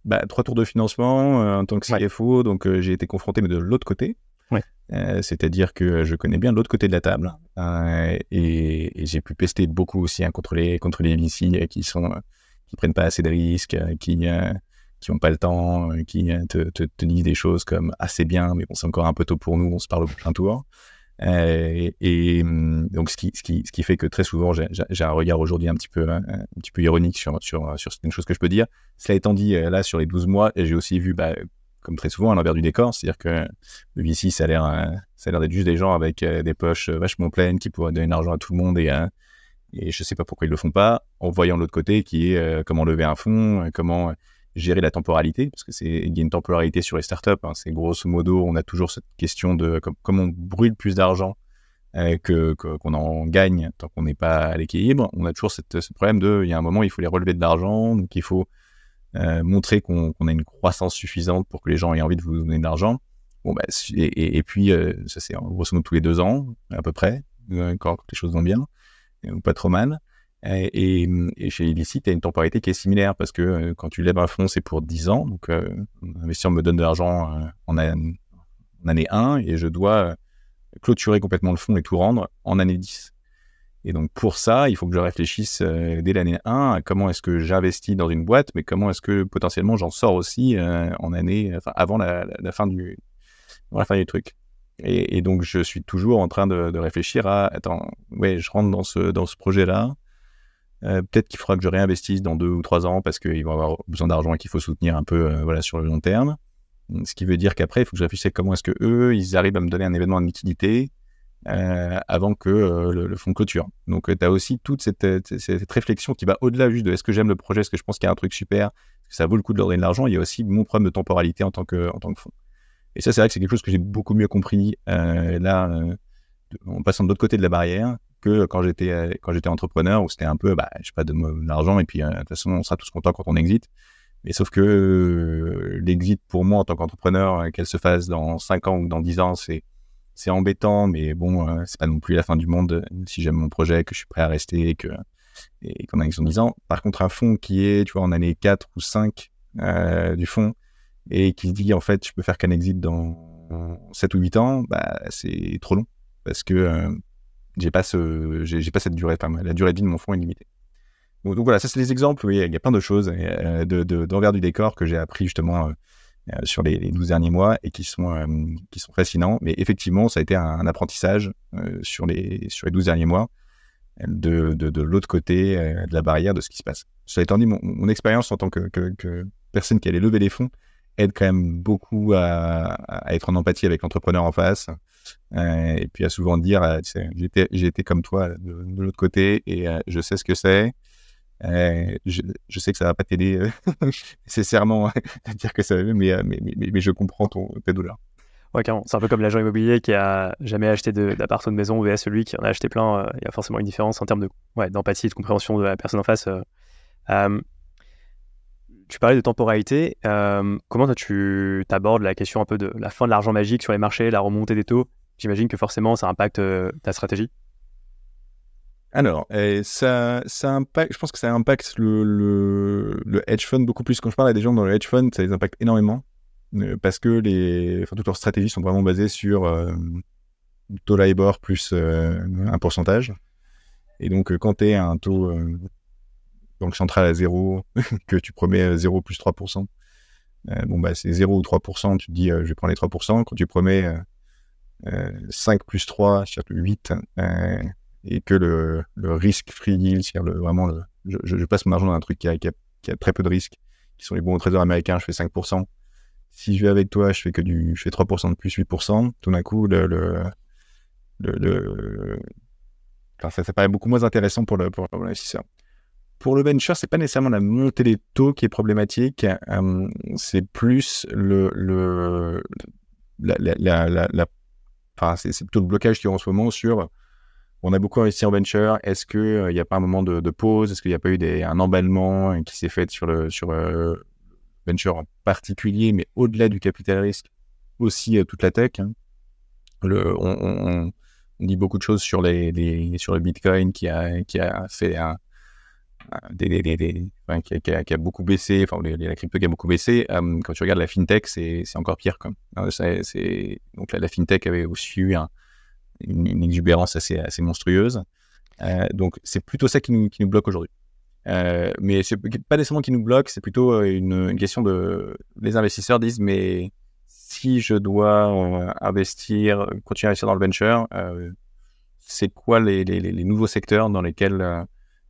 bah, trois tours de financement euh, en tant que CFO, donc j'ai été confronté, mais de l'autre côté. C'est-à-dire que je connais bien l'autre côté de la table et, j'ai pu pester beaucoup aussi hein, contre les contre les VC qui sont qui prennent pas assez de risques, qui qui ont pas le temps, qui te, te, te, disent des choses comme assez bien, mais bon c'est encore un peu tôt pour nous, on se parle au prochain tour. Euh, et, hum, donc, ce qui, ce, qui, ce qui fait que très souvent, j'ai un regard aujourd'hui un petit peu, un, petit peu ironique sur, sur, sur certaines choses que je peux dire. Cela étant dit, euh, là, sur les 12 mois, j'ai aussi vu, bah, comme très souvent, à l'envers du décor. C'est-à-dire que le VC, ça a l'air, euh, ça a l'air d'être juste des gens avec des poches vachement pleines qui pourraient donner de l'argent à tout le monde et, et je sais pas pourquoi ils le font pas, en voyant l'autre côté qui est comment lever un fonds, comment gérer la temporalité, parce que c'est il y a une temporalité sur les startups. Hein, c'est grosso modo, on a toujours cette question de comment on brûle plus d'argent euh, que qu'on en gagne tant qu'on n'est pas à l'équilibre. On a toujours ce problème de, il y a un moment, il faut les relever de l'argent, donc il faut euh, montrer qu'on a une croissance suffisante pour que les gens aient envie de vous donner de l'argent. Bon, bah, et, puis, euh, ça c'est grosso modo tous les deux ans, à peu près, quand les choses vont bien, ou pas trop mal. Et, et, chez Illicit, tu as une temporalité qui est similaire parce que euh, quand tu lèves un fonds, c'est pour 10 ans. Donc, euh, l'investisseur me donne de l'argent euh, en, année 1 et je dois clôturer complètement le fonds et tout rendre en année 10. Et donc, pour ça, il faut que je réfléchisse dès l'année 1 à comment est-ce que j'investis dans une boîte, mais comment est-ce que potentiellement j'en sors aussi en année, enfin, avant la, fin du, fin du truc. Et, et, donc, je suis toujours en train de, de réfléchir à, attends, ouais, je rentre dans ce, dans ce projet-là euh, peut-être qu'il faudra que je réinvestisse dans deux ou trois ans parce qu'ils vont avoir besoin d'argent et qu'il faut soutenir un peu euh, voilà, sur le long terme. Ce qui veut dire qu'après, il faut que je réfléchisse comment est-ce que eux, ils arrivent à me donner un événement de liquidité euh, avant que le, fonds clôture. Donc, tu as aussi toute cette, cette, réflexion qui va au-delà juste de est-ce que j'aime le projet, est-ce que je pense qu'il y a un truc super, est-ce que ça vaut le coup de leur donner de l'argent. Il y a aussi mon problème de temporalité en tant que, en tant que fonds. Et ça, c'est vrai que c'est quelque chose que j'ai beaucoup mieux compris là, en passant de l'autre côté de la barrière, que quand j'étais euh, quand j'étais entrepreneur où c'était un peu bah je sais pas de l'argent et puis euh, de toute façon on sera tous contents quand on exit. Mais sauf que euh, l'exit pour moi en tant qu'entrepreneur qu'elle se fasse dans 5 ans ou dans 10 ans c'est c'est embêtant mais bon c'est pas non plus la fin du monde si j'aime mon projet que je suis prêt à rester et que et qu'on a une 10 ans. Par contre un fonds qui est tu vois en année 4 ou 5 du fonds et qui dit en fait je peux faire qu'un exit dans 7 ou 8 ans bah c'est trop long. Parce que j'ai pas ce, j'ai pas cette durée, enfin, la durée de vie de mon fonds est limitée. Donc, voilà, ça c'est des exemples. Il y a plein de choses euh, de, d'envers du décor que j'ai appris justement euh, euh, sur les, les 12 derniers mois et qui sont, qui sont fascinants. Mais effectivement, ça a été un, apprentissage sur, les, sur les 12 derniers mois de, de, de l'autre côté de la barrière de ce qui se passe. Cela étant dit, mon, expérience en tant que, personne qui allait lever des fonds aide quand même beaucoup à, être en empathie avec l'entrepreneur en face, euh, et puis à souvent dire, euh, j'ai été comme toi de, l'autre côté et euh, je sais ce que c'est. Je, sais que ça va pas t'aider nécessairement à dire que ça va, mais, mais, mais, je comprends ton, tes douleurs. Ouais. C'est un peu comme l'agent immobilier qui a jamais acheté d'appart de maison, vs celui qui en a acheté plein. Il y a forcément une différence en termes de ouais, de compréhension de la personne en face. tu parlais de temporalité. comment toi, tu abordes la question un peu de la fin de l'argent magique sur les marchés, la remontée des taux? J'imagine que forcément, ça impacte euh, ta stratégie. Alors, ça, impacte, je pense que ça impacte le, hedge fund beaucoup plus. Quand je parle à des gens dans le hedge fund, ça les impacte énormément euh, parce que les, toutes leurs stratégies sont vraiment basées sur euh, taux LIBOR plus un pourcentage. Et donc, quand tu es à un taux banque centrale à zéro, que tu promets 0 plus 3%, bon, bah, c'est 0 ou 3%, tu te dis, je vais prendre les 3%. Quand tu promets 5 plus 3, sur 8, euh, et que le, le risque free yield, c'est-à-dire le, vraiment, le, je, je, passe mon argent dans un truc qui a, qui a, qui a très peu de risques, qui sont les bons trésors américains, je fais 5%. Si je vais avec toi, je fais que du, je fais 3% de plus 8%, tout d'un coup, le, le, enfin, ça, ça paraît beaucoup moins intéressant pour l'investisseur. Pour le venture, c'est pas nécessairement la montée des taux qui est problématique, euh, c'est plus le, le la, la, la, la, Enfin, c'est plutôt le blocage qu'il y a en ce moment sur. On a beaucoup investi en venture. Est-ce qu'il euh, n'y a pas un moment de, pause? Est-ce qu'il n'y a pas eu un emballement qui s'est fait sur le sur euh, venture en particulier, mais au-delà du capital risque, aussi euh, toute la tech. Hein? On, dit beaucoup de choses sur les, sur le Bitcoin qui a qui a fait un, qui, a, beaucoup baissé, enfin la crypto qui a beaucoup baissé. Euh, quand tu regardes la fintech, c'est encore pire. C'est donc la, fintech avait aussi eu un, une, exubérance assez, monstrueuse. Euh, donc c'est plutôt ça qui nous, bloque aujourd'hui. Euh, mais c'est pas nécessairement qui nous bloque, c'est plutôt une, question de les investisseurs disent mais si je dois investir, continuer à investir dans le venture, c'est quoi les, nouveaux secteurs dans lesquels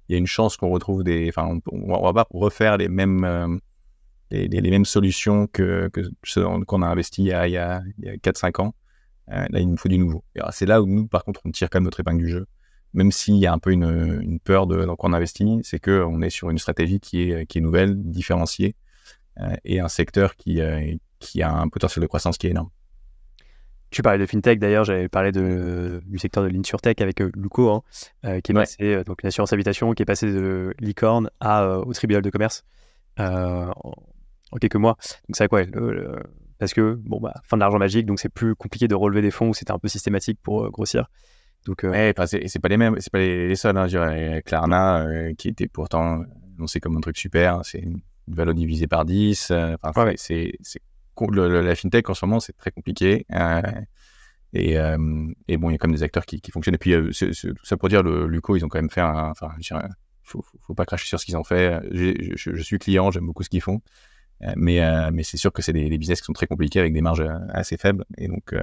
il y a une chance qu'on retrouve des. Enfin, on, on, va pas refaire les mêmes, les, les, mêmes solutions que, qu'on a investi il y a, a, a 4-5 ans. là, il nous faut du nouveau. C'est là où nous, par contre, on tire quand même notre épingle du jeu même s'il y a un peu une, peur de, dans quoi on investit, c'est qu'on est sur une stratégie qui est, qui est nouvelle, différenciée, euh, et un secteur qui, euh, qui a un potentiel de croissance qui est énorme. Tu parlais de fintech d'ailleurs, j'avais parlé de, du secteur de l'insurtech avec euh, Luco, hein, euh, qui est passé, euh, donc une assurance habitation, qui est passé de licorne à, euh, au tribunal de commerce en, en, quelques mois. Donc c'est quoi Parce que, bon, bah, fin de l'argent magique, donc c'est plus compliqué de relever des fonds où c'était un peu systématique pour grossir. Donc, ouais, c'est pas les mêmes, c'est pas les, les seuls. Hein, je dirais Klarna, qui était pourtant annoncé comme un truc super, c'est une valeur divisée par 10. Enfin, c'est la fintech en ce moment, c'est très compliqué. Euh, et, euh, et, bon, il y a quand même des acteurs qui, fonctionnent. Et puis, euh, tout ça pour dire, le Luco, ils ont quand même fait un. Enfin, il faut, faut, pas cracher sur ce qu'ils ont fait. Je, je, je, suis client, j'aime beaucoup ce qu'ils font. mais mais c'est sûr que c'est des, des, business qui sont très compliqués avec des marges assez faibles. Et donc,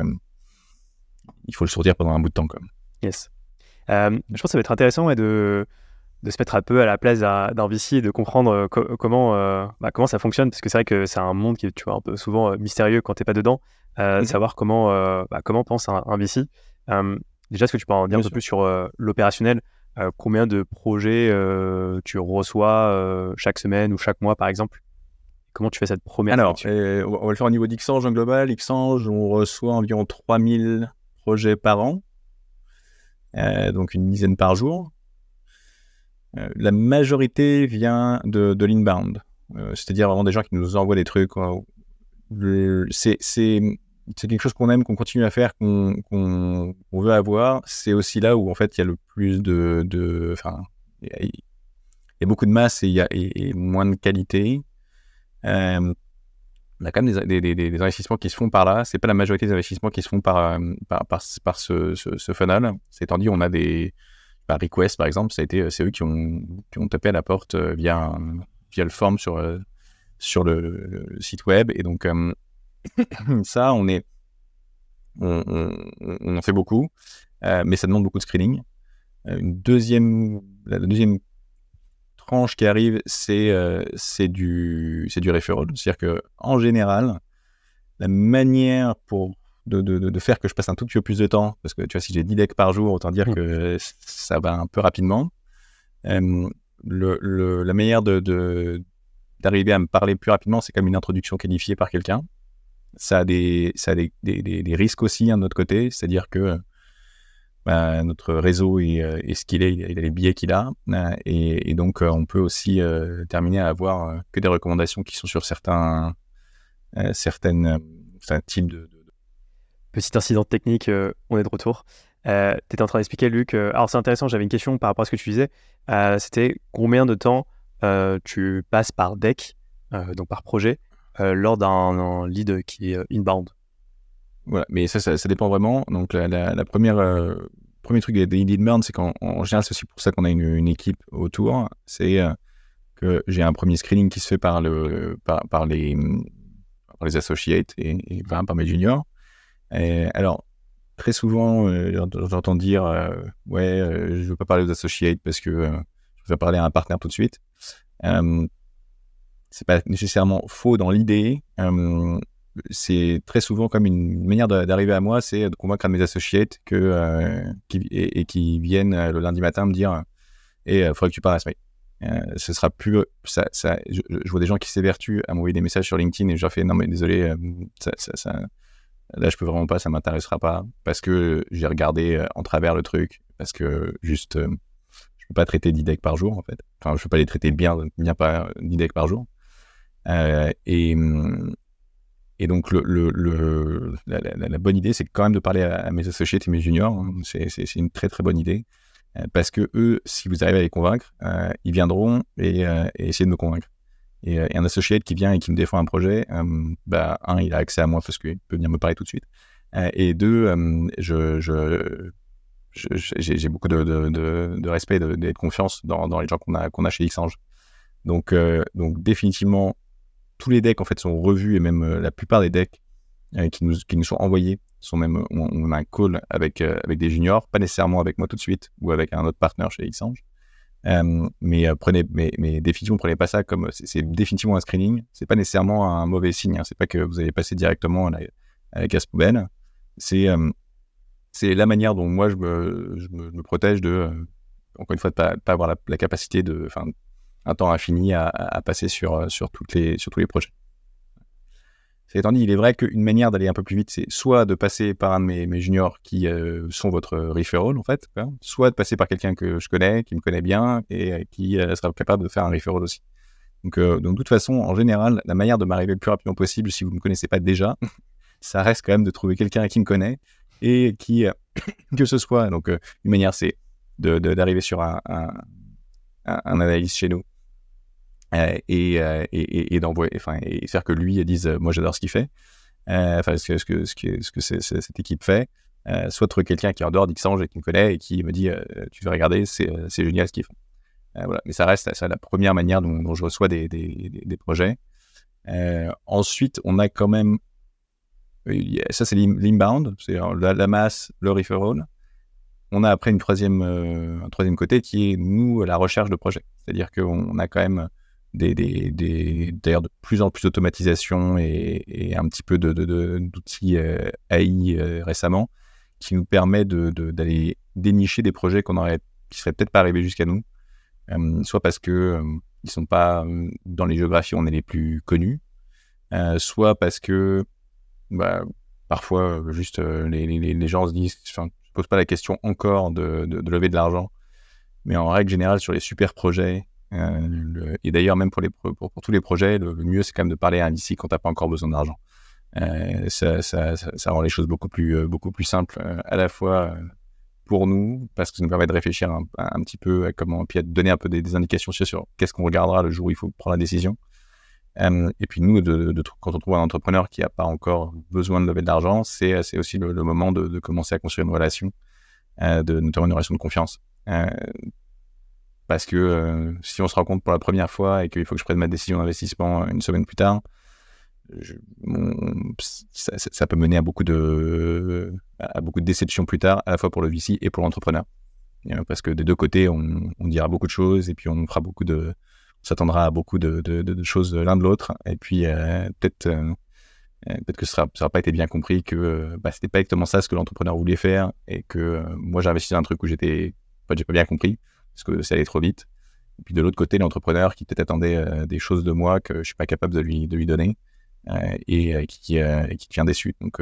il faut le sortir pendant un bout de temps. Quand même. Yes. je pense que ça va être intéressant ouais, de de se mettre un peu à la place d'un VC et de comprendre euh, co comment, euh, bah, comment ça fonctionne, parce que c'est vrai que c'est un monde qui est tu vois, un peu souvent euh, mystérieux quand tu n'es pas dedans, euh, mmh. savoir comment, euh, bah, comment pense un, un VC. déjà, est-ce que tu peux en dire Bien un peu plus sur l'opérationnel? Combien de projets tu reçois chaque semaine ou chaque mois, par exemple? Comment tu fais cette première Alors, on va le faire au niveau d'Xange en global. Xange, on reçoit environ 3000 projets par an, donc une dizaine par jour. Euh, la majorité vient de, de l'inbound, euh, c'est-à-dire vraiment des gens qui nous envoient des trucs. C'est quelque chose qu'on aime, qu'on continue à faire, qu'on qu veut avoir. C'est aussi là où en fait il y a le plus de, de il y a beaucoup de masse et il y a et, moins de qualité. Euh, on a quand même des, des, des, investissements qui se font par là. C'est pas la majorité des investissements qui se font par, euh, par, par, par ce, ce, ce funnel. C'est étant dit, on a des, par Request, par exemple, ça a été, c'est eux qui ont, qui ont tapé à la porte euh, via, via le form sur, euh, sur le, site web. Et donc, euh, ça, on est, on, on, en fait beaucoup, euh, mais ça demande beaucoup de screening. Une deuxième, la deuxième tranche qui arrive, c'est euh, c'est du, du referral. C'est-à-dire que en général, la manière pour de, de, de, faire que je passe un tout petit peu plus de temps, parce que tu vois, si j'ai 10 decks par jour, autant dire que ça va un peu rapidement. Euh, le, le, la manière de, d'arriver à me parler plus rapidement, c'est comme une introduction qualifiée par quelqu'un. Ça a des, ça a des, des, des risques aussi hein, de notre côté, c'est-à-dire que bah, notre réseau est, est ce qu'il est, il a les billets qu'il a, et, et, donc on peut aussi euh, terminer à avoir que des recommandations qui sont sur certains, euh, certaines, certains types de, Petit incident technique, euh, on est de retour. Euh, tu étais en train d'expliquer, Luc. Euh, alors, c'est intéressant, j'avais une question par rapport à ce que tu disais. Euh, c'était combien de temps tu passes par deck, donc par projet, lors d'un lead qui est inbound? Voilà, mais ça, ça, dépend vraiment. Donc, la, la, première. premier truc des lead inbound, c'est qu'en général, c'est aussi pour ça qu'on a une, équipe autour. C'est que j'ai un premier screening qui se fait par, le, par, les, les associates et par mes juniors. Alors, très souvent, euh, j'entends dire euh, Ouais, euh, je veux pas parler aux associates parce que je veux parler à un partenaire tout de suite. c'est pas nécessairement faux dans l'idée. c'est très souvent comme une manière d'arriver à moi, c'est de convaincre de mes associates que, qui, et, et, qui viennent le lundi matin me dire Et il faudrait que tu parles à ce mec. Ce sera plus je, vois des gens qui s'évertuent à m'envoyer des messages sur LinkedIn et je leur fais non mais désolé ça Là, je peux vraiment pas, ça m'intéressera pas parce que j'ai regardé euh, en travers le truc, parce que juste, euh, je peux pas traiter 10 decks par jour en fait. Enfin, je peux pas les traiter bien, bien pas 10 decks par jour. Euh, et, et donc, le, le, la, bonne idée, c'est quand même de parler à, mes associés et mes juniors. Hein. C'est une très très bonne idée parce que eux, si vous arrivez à les convaincre, euh, ils viendront et, euh, et essayer de me convaincre. Et, euh, un associé qui vient et qui me défend un projet, euh, bah, un, il a accès à moi parce qu'il peut venir me parler tout de suite. Euh, et deux, je, j'ai beaucoup de, de, respect et de, confiance dans, dans les gens qu'on a, qu'on a chez Xange. Donc, donc, définitivement, tous les decks en fait sont revus et même la plupart des decks qui, nous, qui nous sont envoyés. Sont même, on, a un call avec, avec des juniors, pas nécessairement avec moi tout de suite ou avec un autre partenaire chez Xange. Mais prenez, mais, définitivement, prenez pas ça comme c'est définitivement un screening. C'est pas nécessairement un mauvais signe. Hein. C'est pas que vous allez passer directement à la, la casse poubelle. C'est c'est la manière dont moi je me, protège de, euh, encore une fois, de pas, pas avoir la, capacité de, un temps infini à, à, passer sur, euh, sur, toutes les, sur tous les projets. C'est étant dit, il est vrai qu'une manière d'aller un peu plus vite, c'est soit de passer par un de mes, juniors qui euh, sont votre referral, en fait, soit de passer par quelqu'un que je connais, qui me connaît bien et qui sera capable de faire un referral aussi. Donc, de toute façon, en général, la manière de m'arriver le plus rapidement possible, si vous ne me connaissez pas déjà, ça reste quand même de trouver quelqu'un qui me connaît et qui, euh, que ce soit, donc euh, une manière, c'est d'arriver sur un, un, analyste chez nous euh, et, et, d'envoyer, enfin, et faire que lui dise, moi j'adore ce qu'il fait, enfin, ce que, ce que, ce que, ce que cette équipe fait. soit trouver quelqu'un qui est en dehors d'Xange et qui me connaît et qui me dit tu veux regarder, c'est génial ce qu'ils font. voilà. Mais ça reste ça, la première manière dont, je reçois des, des, projets. ensuite, on a quand même ça, c'est l'inbound, c'est la, masse, le referral. On a après une troisième, euh, un troisième côté qui est, nous, la recherche de projets. C'est-à-dire qu'on a quand même des, des, des d'ailleurs de plus en plus d'automatisation et, un petit peu d'outils euh, AI euh, récemment qui nous permet d'aller dénicher des projets qu'on aurait, qui seraient peut-être pas arrivés jusqu'à nous, soit parce que ils sont pas dans les géographies où on est les plus connus, soit parce que bah, parfois, euh, juste, euh, les, gens se disent, enfin, je pose pas la question encore de, de, lever de l'argent, mais en règle générale, sur les super projets, euh, et d'ailleurs, même pour, tous les projets, le, mieux, c'est quand même de parler à un VC quand t'as pas encore besoin d'argent. Euh, ça, rend les choses beaucoup plus, plus simples, à la fois pour nous, parce que ça nous permet de réfléchir un, petit peu à comment, puis à donner un peu des, indications sur, qu'est-ce qu'on regardera le jour où il faut prendre la décision. Euh, et puis nous, quand on trouve un entrepreneur qui n'a pas encore besoin de lever de l'argent, c'est aussi le, moment de, commencer à construire une relation, euh, de, notamment une relation de confiance. Euh, parce que euh, si on se rend compte pour la première fois et qu'il faut que je prenne ma décision d'investissement une semaine plus tard, ça, peut mener à beaucoup de déceptions plus tard, à la fois pour le VC et pour l'entrepreneur. Parce que des deux côtés, on, dira beaucoup de choses et puis on fera beaucoup de s'attendra à beaucoup de, choses l'un de l'autre. Et puis, euh, peut-être euh, euh, peut-être que ça n'aura pas été bien compris que bah, c'était pas exactement ça ce que l'entrepreneur voulait faire et que moi j'ai investi dans un truc où j'étais, j'ai pas bien compris parce que ça allait trop vite. Et puis de l'autre côté, l'entrepreneur qui peut-être attendait des choses de moi que je suis pas capable de lui, de lui donner et qui, qui devient déçu. Donc,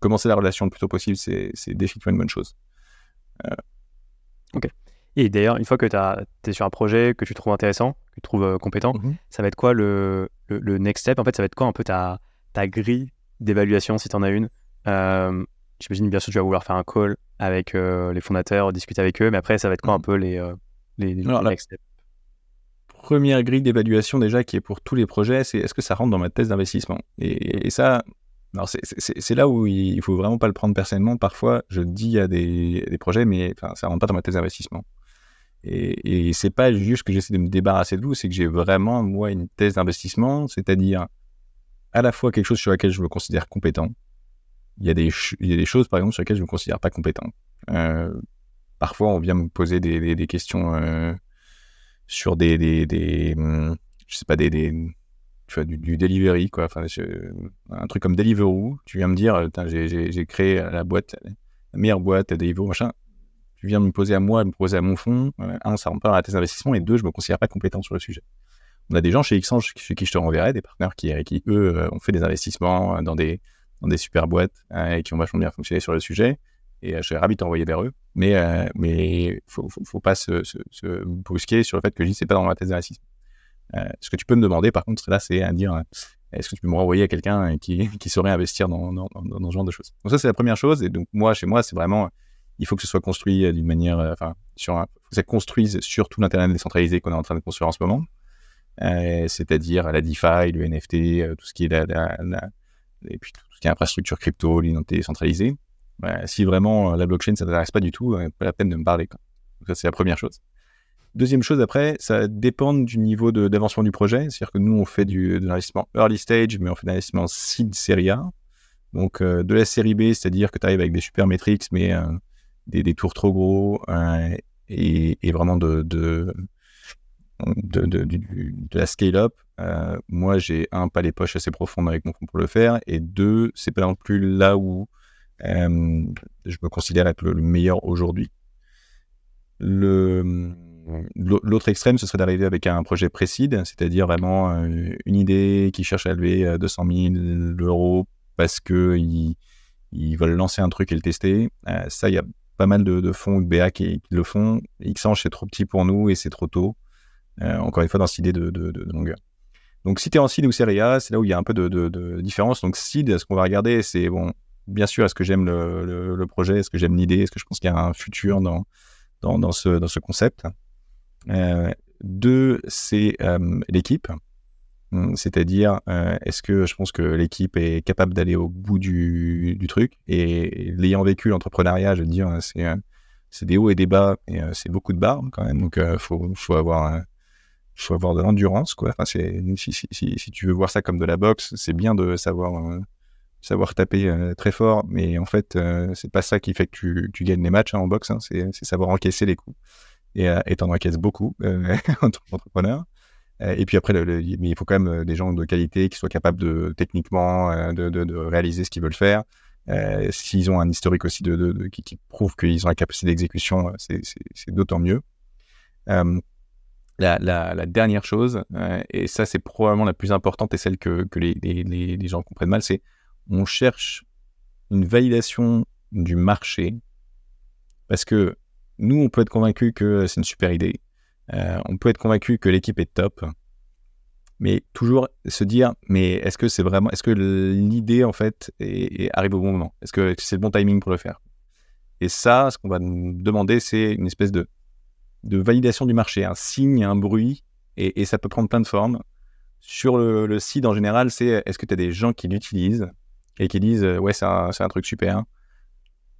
commencer la relation le plus tôt possible, c'est définitivement une bonne chose. Ok. Et d'ailleurs, une fois que tu es sur un projet que tu trouves intéressant, que tu trouves euh, compétent, mmh ça va être quoi le, le, next step? En fait, ça va être quoi un peu ta, ta grille d'évaluation si tu en as une? Euh, J'imagine bien sûr tu vas vouloir faire un call avec euh, les fondateurs, discuter avec eux, mais après, ça va être quoi un mmh peu les, les, next steps? Première grille d'évaluation déjà qui est pour tous les projets, c'est est-ce que ça rentre dans ma thèse d'investissement? Et, ça, alors c'est là où il faut vraiment pas le prendre personnellement. Parfois, je dis à des, des projets, mais ça rentre pas dans ma thèse d'investissement. Et, et c'est pas juste que j'essaie de me débarrasser de vous, c'est que j'ai vraiment, moi, une thèse d'investissement, c'est-à-dire à la fois quelque chose sur laquelle je me considère compétent. Il y a des, il y a des choses, par exemple, sur lesquelles je me considère pas compétent. Euh, parfois, on vient me poser des, des, questions euh, sur des, des, hum, je sais pas, des, tu vois, du, du, delivery, quoi. Enfin, un truc comme Deliveroo. Tu viens me dire, j'ai créé la boîte, meilleure boîte Deliveroo, machin tu viens me poser à moi, me poser à mon fond, euh, un, ça rentre pas à tes investissements, et deux, je me considère pas compétent sur le sujet. On a des gens chez Xange chez qui je te renverrai, des partenaires qui, qui eux, euh, ont fait des investissements euh, dans des, dans des super boîtes et qui ont vachement bien fonctionné sur le sujet. Et je serais ravi de t'envoyer vers eux. Mais, mais faut, faut, faut pas se, brusquer sur le fait que je dis c'est pas dans ma thèse d'investissement. ce que tu peux me demander, par contre, là, c'est à dire est-ce que tu peux me renvoyer à quelqu'un qui, saurait investir dans, dans, ce genre de choses? Donc ça, c'est la première chose. Et donc moi, chez moi, c'est vraiment il faut que ce soit construit euh, d'une manière, euh, enfin, sur un, que ça construise sur tout l'Internet décentralisé qu'on est en train de construire en ce moment, euh, c'est-à-dire la DeFi, le NFT, tout ce qui est la, et puis tout ce qui est infrastructure crypto, l'identité décentralisée. si vraiment la blockchain, ça t'intéresse pas du tout, pas la peine de me parler. Ça, c'est la première chose. Deuxième chose après, ça dépend du niveau d'avancement du projet. C'est-à-dire que nous, on fait du, de l'investissement early stage, mais on fait de l'investissement seed série A. Donc de la série B, c'est-à-dire que tu arrives avec des super métriques, mais des, tours trop gros et, vraiment de la scale-up. Moi, j'ai un, pas les poches assez profondes avec mon fonds pour le faire, et deux, c'est pas non plus là où je me considère être le meilleur aujourd'hui. L'autre extrême, ce serait d'arriver avec un projet précide, c'est-à-dire vraiment euh, une idée qui cherche à lever 200 euh, 000 euros parce qu'ils ils veulent lancer un truc et le tester. Euh, ça, il y a pas mal de, fonds ou de BA qui, le font. Xange, c'est trop petit pour nous et c'est trop tôt. encore une fois, dans cette idée de, longueur. Donc, si tu es en seed ou série c'est là où il y a un peu de, différence. Donc, seed, ce qu'on va regarder, c'est bon, bien sûr, est-ce que j'aime le, projet, est-ce que j'aime l'idée, est-ce que je pense qu'il y a un futur dans, dans, ce, dans ce concept? Euh, deux, c'est euh, l'équipe. Hum, c'est-à-dire, euh, est-ce que je pense que l'équipe est capable d'aller au bout du, truc? Et l'ayant vécu l'entrepreneuriat, je veux dire, c'est, des hauts et des bas, et c'est beaucoup de bas quand même. Donc, il faut, faut, avoir, faut avoir de l'endurance. Quoi. Enfin, c'est, si, si, tu veux voir ça comme de la boxe, c'est bien de savoir, savoir taper très fort, mais en fait, c'est pas ça qui fait que tu, gagnes les matchs hein, en boxe. Hein. c'est, savoir encaisser les coups et, euh, et t'en encaisses beaucoup euh, en tant qu'entrepreneur. Euh, et puis après, le, mais il faut quand même des gens de qualité qui soient capables de techniquement de, réaliser ce qu'ils veulent faire. Euh, S'ils ont un historique aussi de, qui, prouve qu'ils ont la capacité d'exécution, c'est d'autant mieux. La, dernière chose, euh, et ça c'est probablement la plus importante et celle que, les, gens comprennent mal, c'est on cherche une validation du marché parce que nous, on peut être convaincu que c'est une super idée. Euh, on peut être convaincu que l'équipe est top. Mais toujours se dire, mais est-ce que c'est vraiment, est-ce que l'idée en fait arrive au bon moment? Est-ce que c'est le bon timing pour le faire? Et ça, ce qu'on va nous demander, c'est une espèce de, de validation du marché, un signe, un bruit, et, ça peut prendre plein de formes. Sur le, site en général, c'est est-ce que tu as des gens qui l'utilisent et qui disent ouais, c'est un, truc super?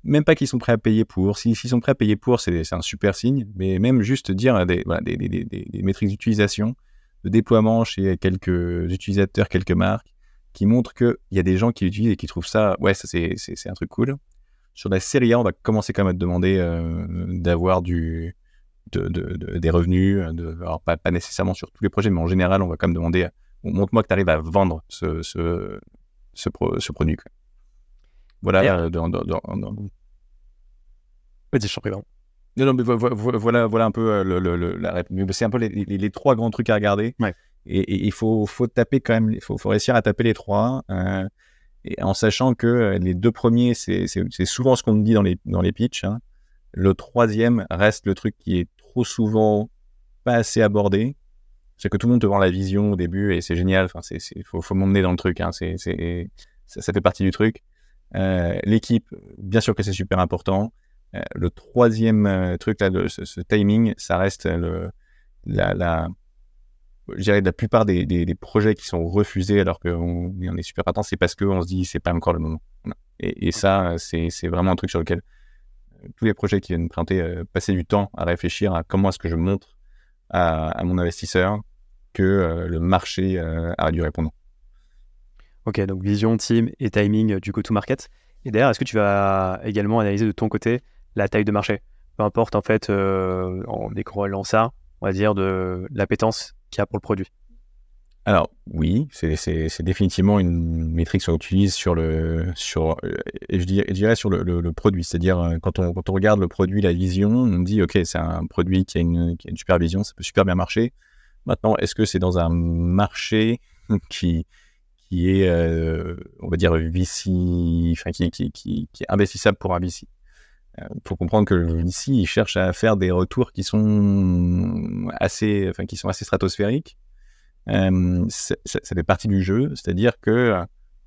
Même pas qu'ils sont prêts à payer pour. S'ils sont prêts à payer pour, c'est un super signe. Mais même juste dire des, métriques d'utilisation, de déploiement chez quelques utilisateurs, quelques marques, qui montrent qu'il y a des gens qui l'utilisent et qui trouvent ça, ouais, c'est un truc cool. Sur la série A, on va commencer quand même à te demander euh, d'avoir du de, de, des revenus. De, alors pas, pas, nécessairement sur tous les projets, mais en général, on va quand même demander, montre-moi que tu arrives à vendre ce, ce, ce, ce produit. Quoi. Voilà. Euh, dans, dans, dans... Vas-y, je t'en prie, Non, non, mais voilà, voilà un peu euh, le, le, la C'est un peu les, les, trois grands trucs à regarder. Ouais. Et, il faut, faut taper quand même, il faut, faut, réussir à taper les trois. Euh, et en sachant que euh, les deux premiers, c'est souvent ce qu'on me dit dans les, dans les pitchs. Hein. Le troisième reste le truc qui est trop souvent pas assez abordé. C'est que tout le monde te vend la vision au début et c'est génial. Enfin, c'est, faut, faut m'emmener dans le truc. Hein. C'est, ça, ça, fait partie du truc. Euh, l'équipe, bien sûr que c'est super important. Euh, le troisième euh, truc là, ce, timing, ça reste le, la, la, la plupart des, des, projets qui sont refusés alors qu'on on est super attentif, c'est parce qu'on se dit c'est pas encore le moment. Et, et ça, c'est vraiment un truc sur lequel tous les projets qui viennent présenter, passer du temps à réfléchir à comment est-ce que je montre à, mon investisseur que le marché a du répondant. Ok, donc vision, team et timing du go-to-market. Et d'ailleurs, est-ce que tu vas également analyser de ton côté la taille de marché? Peu importe, en fait, euh, en décrolant ça, on va dire, de l'appétence qu'il y a pour le produit. Alors oui, c'est définitivement une métrique qu'on utilise sur le sur je dirais, sur le, produit, c'est-à-dire euh, quand on, quand on regarde le produit, la vision, on dit ok c'est un produit qui a, une, qui a une super vision, ça peut super bien marcher. Maintenant, est-ce que c'est dans un marché qui qui est, euh, on va dire, VC, enfin, qui, qui, qui, est investissable pour un VC. Il euh, faut comprendre que le il cherche à faire des retours qui sont assez, enfin, qui sont assez stratosphériques. Euh, ça, fait partie du jeu, c'est-à-dire que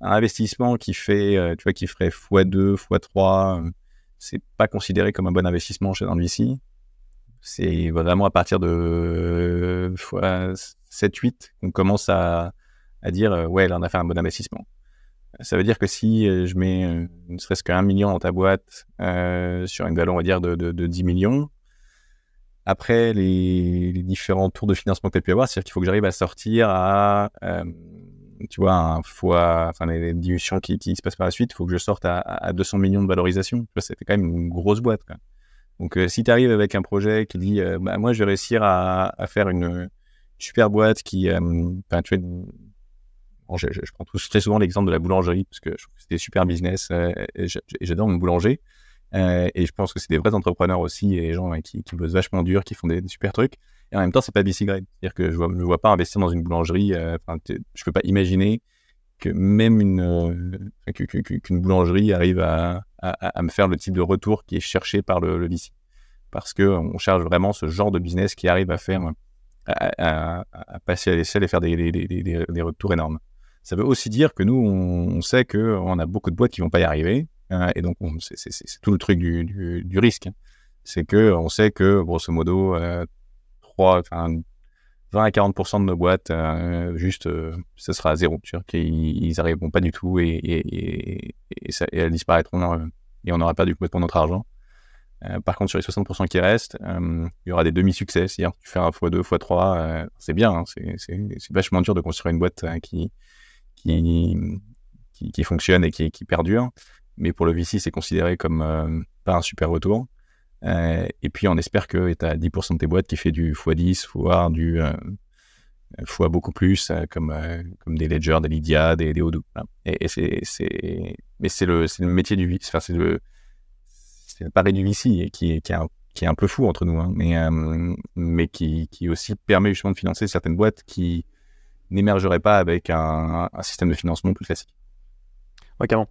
un investissement qui fait, tu vois, qui ferait x2, x3, c'est pas considéré comme un bon investissement chez un VC. C'est vraiment à partir de x 7, 8 qu'on commence à, à dire euh, ouais, là, on a fait un bon investissement. Ça veut dire que si euh, je mets euh, ne serait-ce qu'un million dans ta boîte sur une valeur, on va dire, de, de, 10 millions, après les, différents tours de financement que tu as pu avoir, c'est-à-dire qu'il faut que j'arrive à sortir à tu vois, un fois, enfin, les, diminutions qui, se passent par la suite, il faut que je sorte à, à 200 millions de valorisation. C'était quand même une grosse boîte. Quoi. Donc, euh, si tu arrives avec un projet qui dit, euh, bah, moi, je vais réussir à, faire une super boîte qui, enfin, tu vois, je, prends très souvent l'exemple de la boulangerie parce que je trouve que c'était super business et j'adore mon boulanger. Euh, et je pense que c'est des vrais entrepreneurs aussi et des gens qui, qui bossent vachement dur, qui font des, des super trucs. Et en même temps, c'est pas BC Grade. C'est-à-dire que je ne vois, pas investir dans une boulangerie. Euh, je peux pas imaginer que même une euh, qu'une boulangerie arrive à, à, à, me faire le type de retour qui est cherché par le, le VC. Parce que on cherche vraiment ce genre de business qui arrive à faire à, à passer à l'échelle et faire des, des, des, retours énormes. Ça veut aussi dire que nous, on, on sait qu'on a beaucoup de boîtes qui vont pas y arriver. Euh, et donc, c'est tout le truc du, risque. C'est que on sait que, grosso modo, euh, 3, 20 à 40% de nos boîtes, euh, juste, euh, ce sera à zéro. qu'ils ils arriveront pas du tout et, elles disparaîtront euh, et on n'aura pas du coup pour notre argent. Euh, par contre, sur les 60% qui restent, il y aura des demi-succès. C'est-à-dire, tu fais un x2, x3, c'est bien. Hein, c'est vachement dur de construire une boîte qui, qui, qui, fonctionne et qui perdure. Mais pour le VC, c'est considéré comme pas un super retour. Euh, et puis, on espère que tu as 10% de tes boîtes qui fait du x10, voire du euh, fois beaucoup plus, euh, comme, euh, comme des Ledger, des Lydia, des, des Odoo. Et, et c'est, mais c'est le, le métier du VC, enfin, c'est le, c'est pari du VC qui, qui, est un, qui est un peu fou entre nous, hein, mais, euh, mais qui, qui aussi permet justement de financer certaines boîtes qui n'émergeraient pas avec un, système de financement plus facile. Ouais, carrément.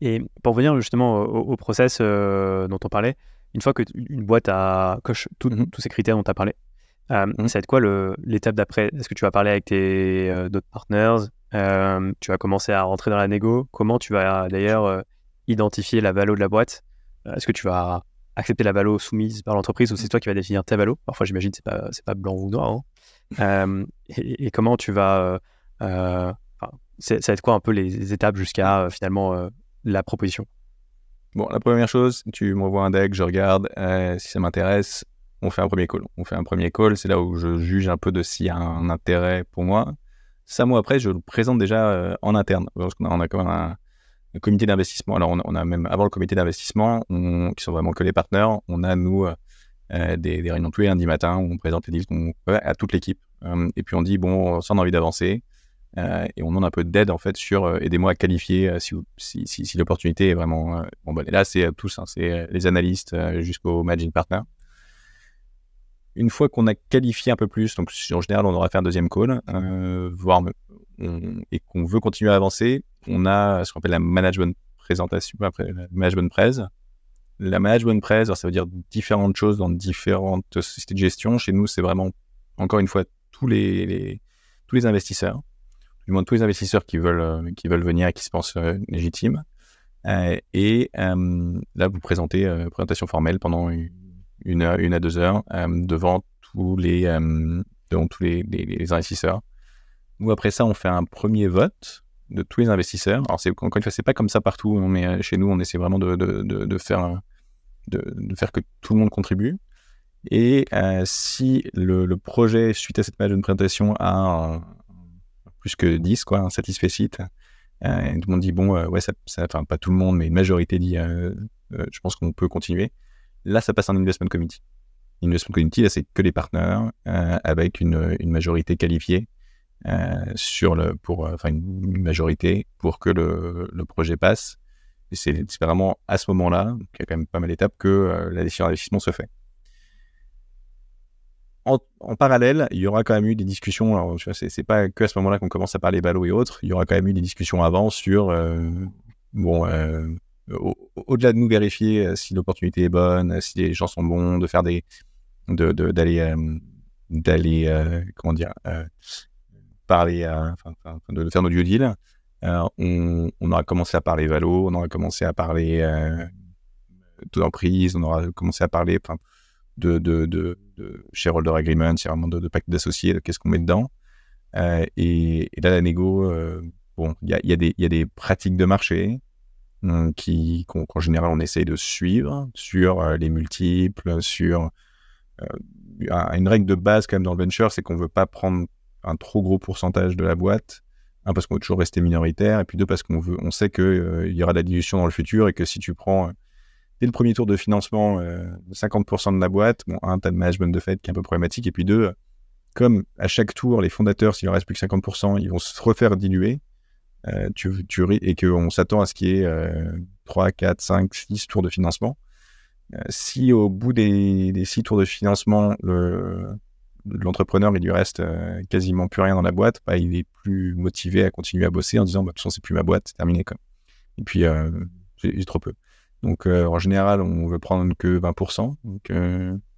Et pour revenir justement au, au process euh, dont on parlait, une fois que une boîte a coche tout, mmh. tous ces critères dont tu as parlé, euh, mmh. ça va être quoi l'étape d'après? Est-ce que tu vas parler avec tes euh, d'autres partners? Euh, Tu vas commencer à rentrer dans la négo? Comment tu vas d'ailleurs identifier la valo de la boîte? Est-ce que tu vas accepter la valo soumise par l'entreprise ou c'est toi qui vas définir ta valo? Parfois, j'imagine c'est pas c'est pas blanc ou noir. Hein et, et, comment tu vas ça va être quoi un peu les étapes jusqu'à finalement la proposition Bon, la première chose, tu m'envoies un deck, je regarde, euh, si ça m'intéresse, on fait un premier call. On fait un premier call, c'est là où je juge un peu de s'il y a un intérêt pour moi. Ça, moi, après, je le présente déjà euh, en interne, on a quand même un, comité d'investissement. Alors, on, a même, avant le comité d'investissement, qui sont vraiment que les partenaires, on a, nous, euh, des, réunions tous les lundis matin où on présente les deals à toute l'équipe. Et puis, on dit, bon, ça, on a envie d'avancer. Euh, et on demande un peu d'aide en fait sur euh, aidez-moi à qualifier euh, si, l'opportunité est vraiment bon. Bah, là, c'est tous, hein, c'est les analystes jusqu'au managing partner. Une fois qu'on a qualifié un peu plus, donc en général, on aura fait un deuxième call, voir on, et qu'on veut continuer à avancer, on a ce qu'on appelle la management présentation, après la management presse. La management presse, ça veut dire différentes choses dans différentes sociétés de gestion. Chez nous, c'est vraiment, encore une fois, tous les tous les investisseurs du moins tous les investisseurs qui veulent, euh, qui veulent venir et qui se pensent euh, légitimes. Euh, et là, vous présentez euh, présentation formelle pendant une heure, une à deux heures devant tous les, devant tous les, les, investisseurs. Nous, après ça, on fait un premier vote de tous les investisseurs. Alors, encore une fois, c'est pas comme ça partout, hein, mais chez nous, on essaie vraiment de, de, de, faire, de, faire que tout le monde contribue. Et si le, le, projet, suite à cette page de présentation, a plus que 10, quoi, un satisfait site. Euh, tout le monde dit, bon, euh, ouais, ça, enfin, pas tout le monde, mais une majorité dit, euh, je pense qu'on peut continuer. Là, ça passe en investment committee. Investment committee, là, c'est que les partenaires avec une, majorité qualifiée sur le, pour, enfin, une majorité pour que le, projet passe. C'est vraiment à ce moment-là, il y a quand même pas mal d'étapes, que la décision d'investissement se fait en, parallèle, il y aura quand même eu des discussions. Alors, tu c'est, pas que à ce moment-là qu'on commence à parler ballot et autres. Il y aura quand même eu des discussions avant sur euh, bon, euh, au, delà de nous vérifier euh, si l'opportunité est bonne, si les gens sont bons, de faire des, de, d'aller, d'aller, comment dire, parler, de faire nos due deal. on, aura commencé à parler valo, on aura commencé à parler taux d'emprise, on aura commencé à parler, de, de, de, de shareholder agreement, c'est vraiment de, de pacte d'associés, qu'est-ce qu'on met dedans. Euh, et, là, la négo, euh, bon, il y a, y, a y a, des pratiques de marché euh, qu'en qu général, on essaye de suivre sur les multiples, sur une règle de base quand même dans le venture, c'est qu'on veut pas prendre un trop gros pourcentage de la boîte Un, parce qu'on veut toujours rester minoritaire, et puis deux, parce qu'on on sait qu'il y aura de la dilution dans le futur, et que si tu prends dès le premier tour de financement 50% de la boîte, bon, un, tu as le management de fait qui est un peu problématique, et puis deux, comme à chaque tour, les fondateurs, s'il ne reste plus que 50%, ils vont se refaire diluer, euh, tu, tu, et qu'on s'attend à ce qu'il y ait 3, 4, 5, 6 tours de financement. Euh, si au bout des, des 6 tours de financement, l'entrepreneur, il lui reste euh, quasiment plus rien dans la boîte, bah, il est plus motivé à continuer à bosser en disant, bah, de toute façon, c'est plus ma boîte, c'est terminé. Quoi. Et puis, j'ai trop peu. Donc, en général, on veut prendre que 20%. Donc,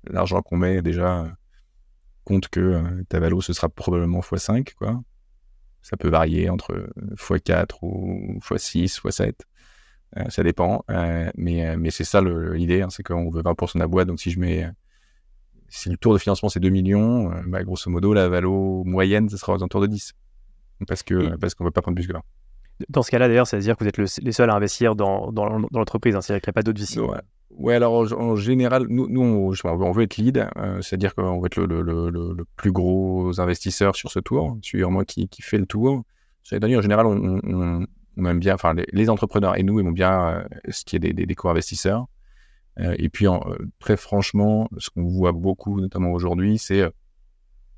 l'argent qu'on met déjà compte que ta valo, ce sera probablement x5, quoi. Ça peut varier entre x4 ou x6, x7. ça dépend. Euh, mais euh, mais c'est ça l'idée, hein, c'est qu'on veut 20% de la boîte. Donc si je mets. Si le tour de financement c'est 2 millions, euh, bah, grosso modo, la valo moyenne, ce sera aux alentours de 10. Parce qu'on parce qu'on ne veut pas prendre plus que 20. Dans ce cas-là, d'ailleurs, c'est-à-dire que vous êtes les seuls à investir dans, l'entreprise. Hein, c'est-à-dire qu'il n'y a pas d'autres VC. Ouais, alors en, général, nous, on, veut être lead, euh, c'est-à-dire qu'on veut être le, plus gros investisseur sur ce tour, celui moi qui, qui fait le tour. C'est-à-dire, en général, on, aime bien, enfin, les, entrepreneurs et nous aimons bien euh, ce qui est des, des, co-investisseurs. Euh, et puis, très franchement, ce qu'on voit beaucoup, notamment aujourd'hui, c'est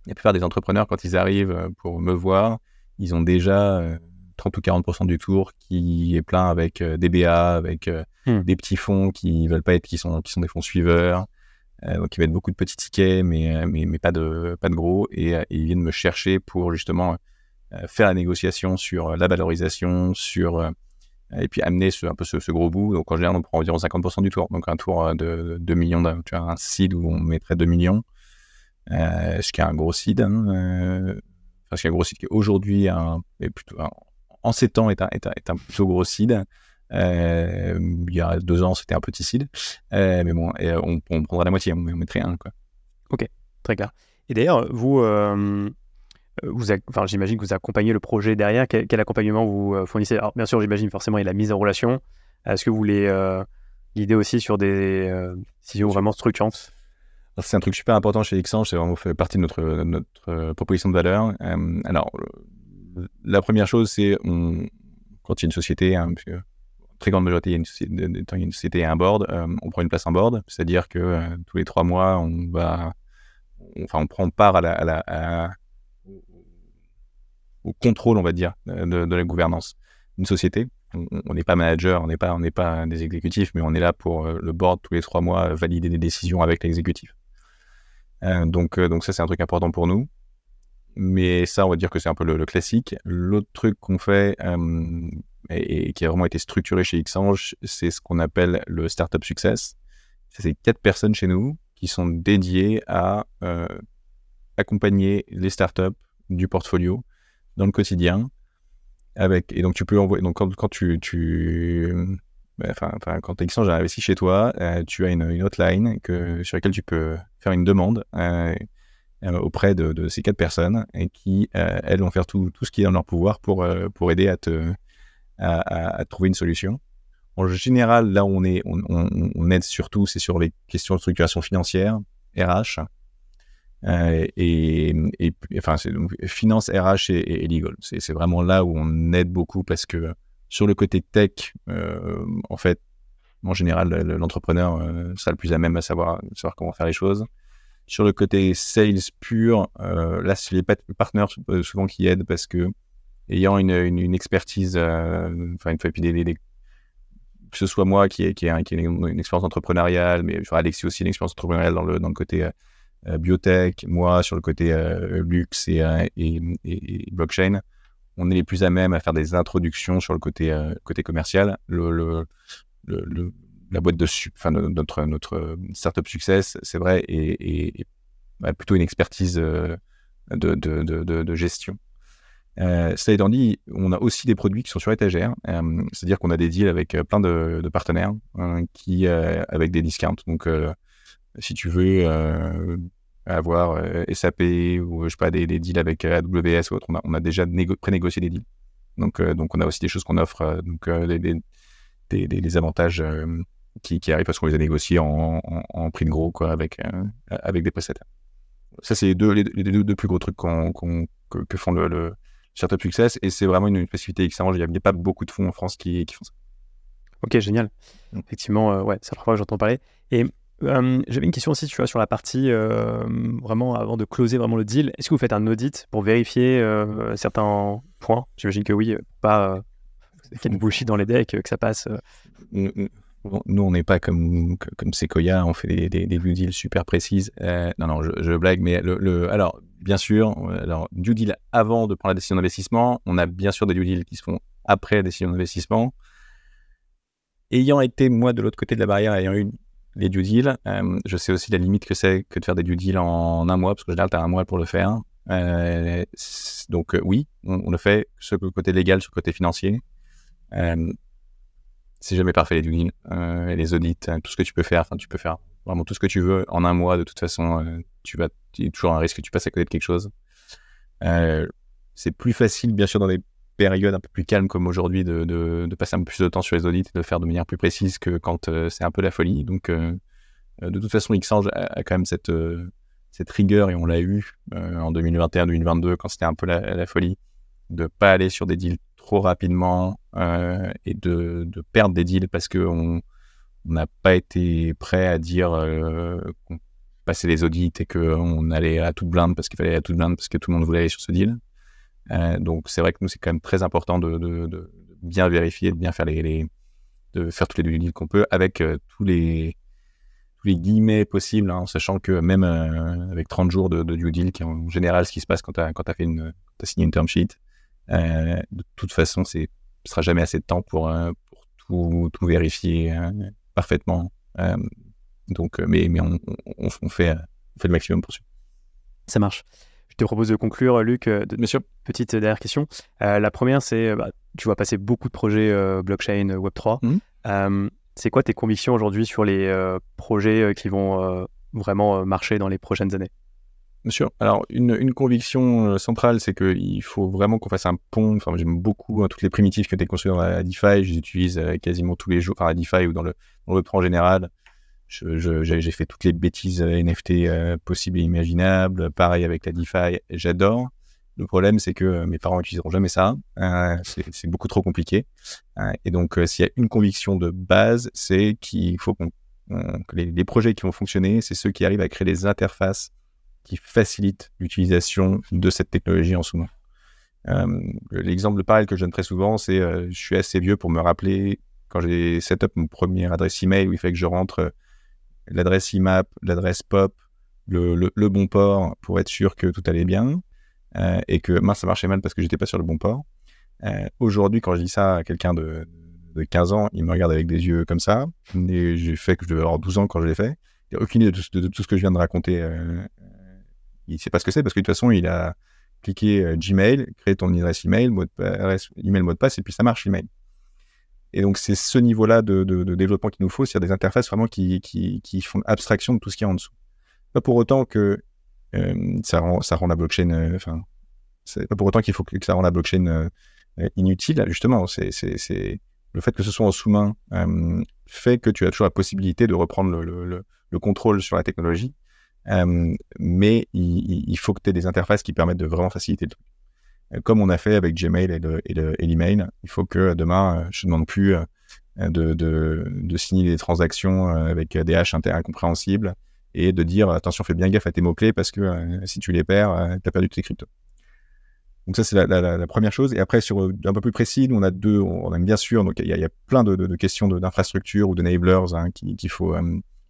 la plupart des entrepreneurs, quand ils arrivent pour me voir, ils ont déjà 30 ou 40% du tour qui est plein avec euh, des BA, avec euh, hmm. des petits fonds qui veulent pas être, qui sont, qui sont des fonds suiveurs. Euh, donc, il va être beaucoup de petits tickets, mais, mais, mais pas, de, pas de gros. Et, ils viennent me chercher pour justement faire la négociation sur la valorisation, sur et puis amener ce, un peu ce, gros bout. Donc en général, on prend environ 50% du tour. Donc un tour de 2 millions, tu vois, un seed où on mettrait 2 millions, ce qui est un gros seed. Hein, enfin, ce qui est un gros seed qui aujourd'hui est plutôt un, en ces temps est un, est un, plutôt gros seed. Euh, il y a deux ans, c'était un petit seed. Euh, mais bon, on, on, prendra la moitié, on, mettrait un. Quoi. Ok, très clair. Et d'ailleurs, vous, euh, vous enfin, j'imagine que vous accompagnez le projet derrière. Quel, accompagnement vous fournissez? Alors, bien sûr, j'imagine forcément il y a la mise en relation. Est-ce que vous voulez l'idée aussi sur des décisions vraiment structurantes c'est un truc super important chez Xange, c'est vraiment fait partie de notre, notre proposition de valeur. alors, la première chose, c'est quand il y a une société, hein, très grande majorité, il y a une société, une société et un board, euh, on prend une place en board, c'est-à-dire que euh, tous les trois mois, on prend part au contrôle, on va dire, de, la gouvernance d'une société. On n'est pas manager, on n'est pas, des exécutifs, mais on est là pour le board tous les trois mois valider des décisions avec l'exécutif. donc ça, c'est un truc important pour nous. Mais ça, on va dire que c'est un peu le, classique. L'autre truc qu'on fait et, qui a vraiment été structuré chez Xange, c'est ce qu'on appelle le Startup Success. C'est quatre personnes chez nous qui sont dédiées à euh, accompagner les startups du portfolio dans le quotidien. Et donc, tu peux envoyer. Donc, quand, tu. tu enfin, enfin, quand Xange a investi chez toi, euh, tu as une, une hotline sur laquelle tu peux faire une demande. Euh, auprès de, ces quatre personnes et qui, euh, elles, vont faire tout, ce qui est dans leur pouvoir pour, euh, pour aider à trouver une solution. En général, là où on, est, on, aide surtout, c'est sur les questions de structuration financière, RH, et, enfin, c'est donc finance, RH et, et legal. C'est vraiment là où on aide beaucoup parce que sur le côté tech, en fait, en général, l'entrepreneur sera le plus à même à savoir, savoir comment faire les choses. Sur le côté sales pur, euh, là, c'est les partenaires euh, souvent qui aident parce que, ayant une, une, expertise, euh, enfin, une fois, des, que ce soit moi qui ai, qui une, expérience entrepreneuriale, mais enfin, Alexis aussi une expérience entrepreneuriale dans le, dans le côté biotech, moi sur le côté luxe et, et, blockchain, on est les plus à même à faire des introductions sur le côté, côté commercial. Le, la boîte de enfin, notre, notre startup success, c'est vrai, et, plutôt une expertise euh, de, de, de, gestion. Euh, cela étant dit, on a aussi des produits qui sont sur étagère, euh, c'est-à-dire qu'on a des deals avec plein de, partenaires hein, qui, avec des discounts. Donc, si tu veux avoir SAP ou je sais pas des, deals avec AWS ou autre, on a, on a déjà pré-négocié des deals. Donc, donc, on a aussi des choses qu'on offre, donc des, des, des, avantages qui, qui arrivent parce qu'on les a négociés en, en, prix de gros quoi, avec, euh, avec des prestataires. Ça, c'est les deux, les, deux, plus gros trucs que, que, font le, le startup success et c'est vraiment une, spécificité excellente. Il n'y a, pas beaucoup de fonds en France qui, font ça. Ok, génial. Mm. Effectivement, ouais, c'est la première fois que j'entends parler. Et j'avais une question aussi, tu vois, sur la partie vraiment avant de closer vraiment le deal. Est-ce que vous faites un audit pour vérifier certains points? J'imagine que oui, pas qu'il y ait de bullshit dans les decks, que ça passe. Nous, on n'est pas comme, comme Sequoia, on fait des, due deals super précises. Euh, non, non, je, blague, mais le, alors, bien sûr, alors, due deal avant de prendre la décision d'investissement, on a bien sûr des due deals qui se font après la décision d'investissement. Ayant été, moi, de l'autre côté de la barrière, ayant eu les due deals, euh, je sais aussi la limite que c'est que de faire des due deals en un mois, parce que général, tu as un mois pour le faire. Euh, donc, oui, on, le fait sur le côté légal, sur le côté financier c'est jamais parfait les due euh, les audits, hein, tout ce que tu peux faire. Enfin, tu peux faire vraiment tout ce que tu veux en un mois. De toute façon, euh, tu vas, il y a toujours un risque que tu passes à côté de quelque chose. Euh, c'est plus facile, bien sûr, dans des périodes un peu plus calmes comme aujourd'hui, de, de, passer un peu plus de temps sur les audits et de faire de manière plus précise que quand euh, c'est un peu la folie. Donc, euh, de toute façon, Xange a, a, quand même cette, cette rigueur et on l'a eu en 2021-2022 quand c'était un peu la, la, folie de pas aller sur des deals trop rapidement euh, et de, perdre des deals parce qu'on n'a pas été prêt à dire euh, qu'on passait les audits et qu'on allait à toute blinde parce qu'il fallait aller à toute blinde parce que tout le monde voulait aller sur ce deal. Euh, donc c'est vrai que nous, c'est quand même très important de, bien vérifier, de bien faire les, les de faire tous les deals qu'on peut avec euh, tous les les guillemets possibles, hein, en sachant que même avec 30 jours de, due deal, qui est en général ce qui se passe quand tu as, as, as signé une term sheet, de toute façon, c'est ce sera jamais assez de temps pour, euh, pour tout, tout, vérifier euh, parfaitement. donc, mais, mais on, on, on, fait, on fait le maximum pour ça. Ça marche. Je te propose de conclure, Luc. De Monsieur. Petite dernière question. la première, c'est, bah, tu vois passer beaucoup de projets blockchain Web3. Mmh. c'est quoi tes convictions aujourd'hui sur les projets qui vont vraiment marcher dans les prochaines années? Bien sûr. Alors, une, conviction euh, centrale, c'est qu'il faut vraiment qu'on fasse un pont. Enfin, j'aime beaucoup hein, toutes les primitives que tu as construites dans la DeFi. Je les utilise euh, quasiment tous les jours, enfin, la DeFi ou dans le, dans le en général. J'ai fait toutes les bêtises euh, NFT possibles et imaginables. Pareil avec la DeFi, j'adore. Le problème, c'est que mes parents n'utiliseront jamais ça. c'est beaucoup trop compliqué. et donc, s'il y a une conviction de base, c'est qu'il faut que les, projets qui vont fonctionner, c'est ceux qui arrivent à créer des interfaces qui facilite l'utilisation de cette technologie en sous-main. Euh, L'exemple pareil que je donne très souvent, c'est euh, je suis assez vieux pour me rappeler quand j'ai set up mon première adresse email où il fait que je rentre euh, l'adresse IMAP, l'adresse POP, le, bon port pour être sûr que tout allait bien euh, et que mince ça marchait mal parce que j'étais pas sur le bon port. Aujourd'hui, quand je dis ça à quelqu'un de, de 15 ans, il me regarde avec des yeux comme ça. J'ai fait que je devais avoir 12 ans quand je l'ai fait. Il n'y a aucune idée de, de, de, tout ce que je viens de raconter il sait pas ce que c'est parce que de toute façon, il a cliqué euh, Gmail, créé ton adresse email, mot de passe, email, mot de passe, et puis ça marche l'email. Et donc, c'est ce niveau-là de, développement qu'il nous faut, c'est-à-dire des interfaces vraiment qui, qui, qui, font abstraction de tout ce qu'il y a en dessous. Pas pour autant que euh, ça, rend, ça rend la blockchain, euh, enfin, pas pour autant qu'il faut que, ça rend la blockchain inutile, justement. C'est, le fait que ce soit en sous-main fait que tu as toujours la possibilité de reprendre le contrôle sur la technologie euh, mais il, faut que tu aies des interfaces qui permettent de vraiment faciliter le truc. Euh, comme on a fait avec Gmail et l'email, il faut que demain, euh, je ne demande plus de, signer des transactions avec des hash incompréhensibles et de dire attention, fais bien gaffe à tes mots-clés parce que si tu les perds, tu as perdu tes cryptos. Donc ça, c'est la, première chose. Et après, sur un peu plus précis, on a deux, on aime bien sûr, donc il y, a plein de, questions d'infrastructure ou d'enablers hein, qu'il faut,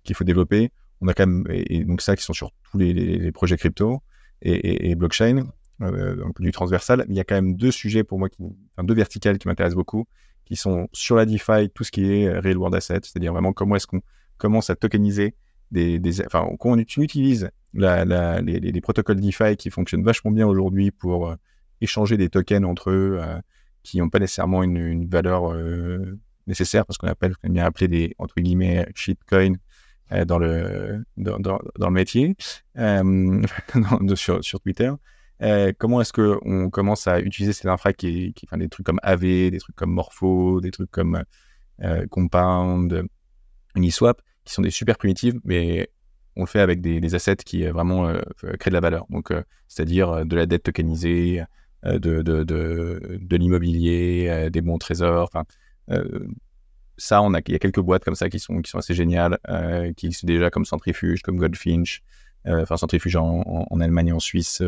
qu'il faut développer on a quand même, et, donc ça qui sont sur tous les, projets crypto et, et, blockchain, euh, du transversal. Il y a quand même deux sujets pour moi, qui, deux verticales qui m'intéressent beaucoup, qui sont sur la DeFi, tout ce qui est real world asset, c'est-à-dire vraiment comment est-ce qu'on commence à tokeniser des, des enfin, quand on utilise les, les, protocoles DeFi qui fonctionnent vachement bien aujourd'hui pour euh, échanger des tokens entre eux, euh, qui n'ont pas nécessairement une, valeur euh, nécessaire, parce qu'on appelle, qu'on bien appelé des, entre guillemets, shitcoins, dans le dans, dans, le métier euh, sur, sur Twitter. Euh, comment est-ce que on commence à utiliser ces infra qui, qui enfin, des trucs comme AV, des trucs comme Morpho, des trucs comme euh, Compound, Uniswap, qui sont des super primitives, mais on le fait avec des, des assets qui vraiment créent de la valeur. Donc, c'est-à-dire de la dette tokenisée, de, de, de, de l'immobilier, des bons trésors. Enfin, ça, on a, il y a quelques boîtes comme ça qui sont, qui sont assez géniales, qui existent déjà comme Centrifuge, comme Goldfinch, enfin Centrifuge en, Allemagne en Suisse,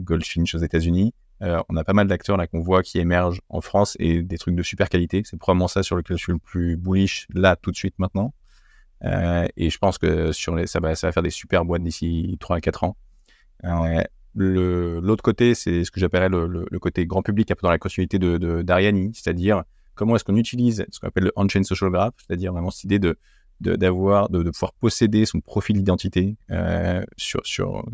Goldfinch aux États-Unis. on a pas mal d'acteurs là qu'on voit qui émergent en France et des trucs de super qualité. C'est probablement ça sur lequel je suis le plus bullish là tout de suite maintenant. Euh, et je pense que sur les, ça, va, ça va faire des super boîtes d'ici 3 à 4 ans. Euh, l'autre côté, c'est ce que j'appellerais le, côté grand public, un peu dans la continuité de d'Ariani, c'est-à-dire comment est-ce qu'on utilise ce qu'on appelle le on-chain social graph, c'est-à-dire vraiment cette idée de d'avoir de, pouvoir posséder son profil d'identité euh, sur sur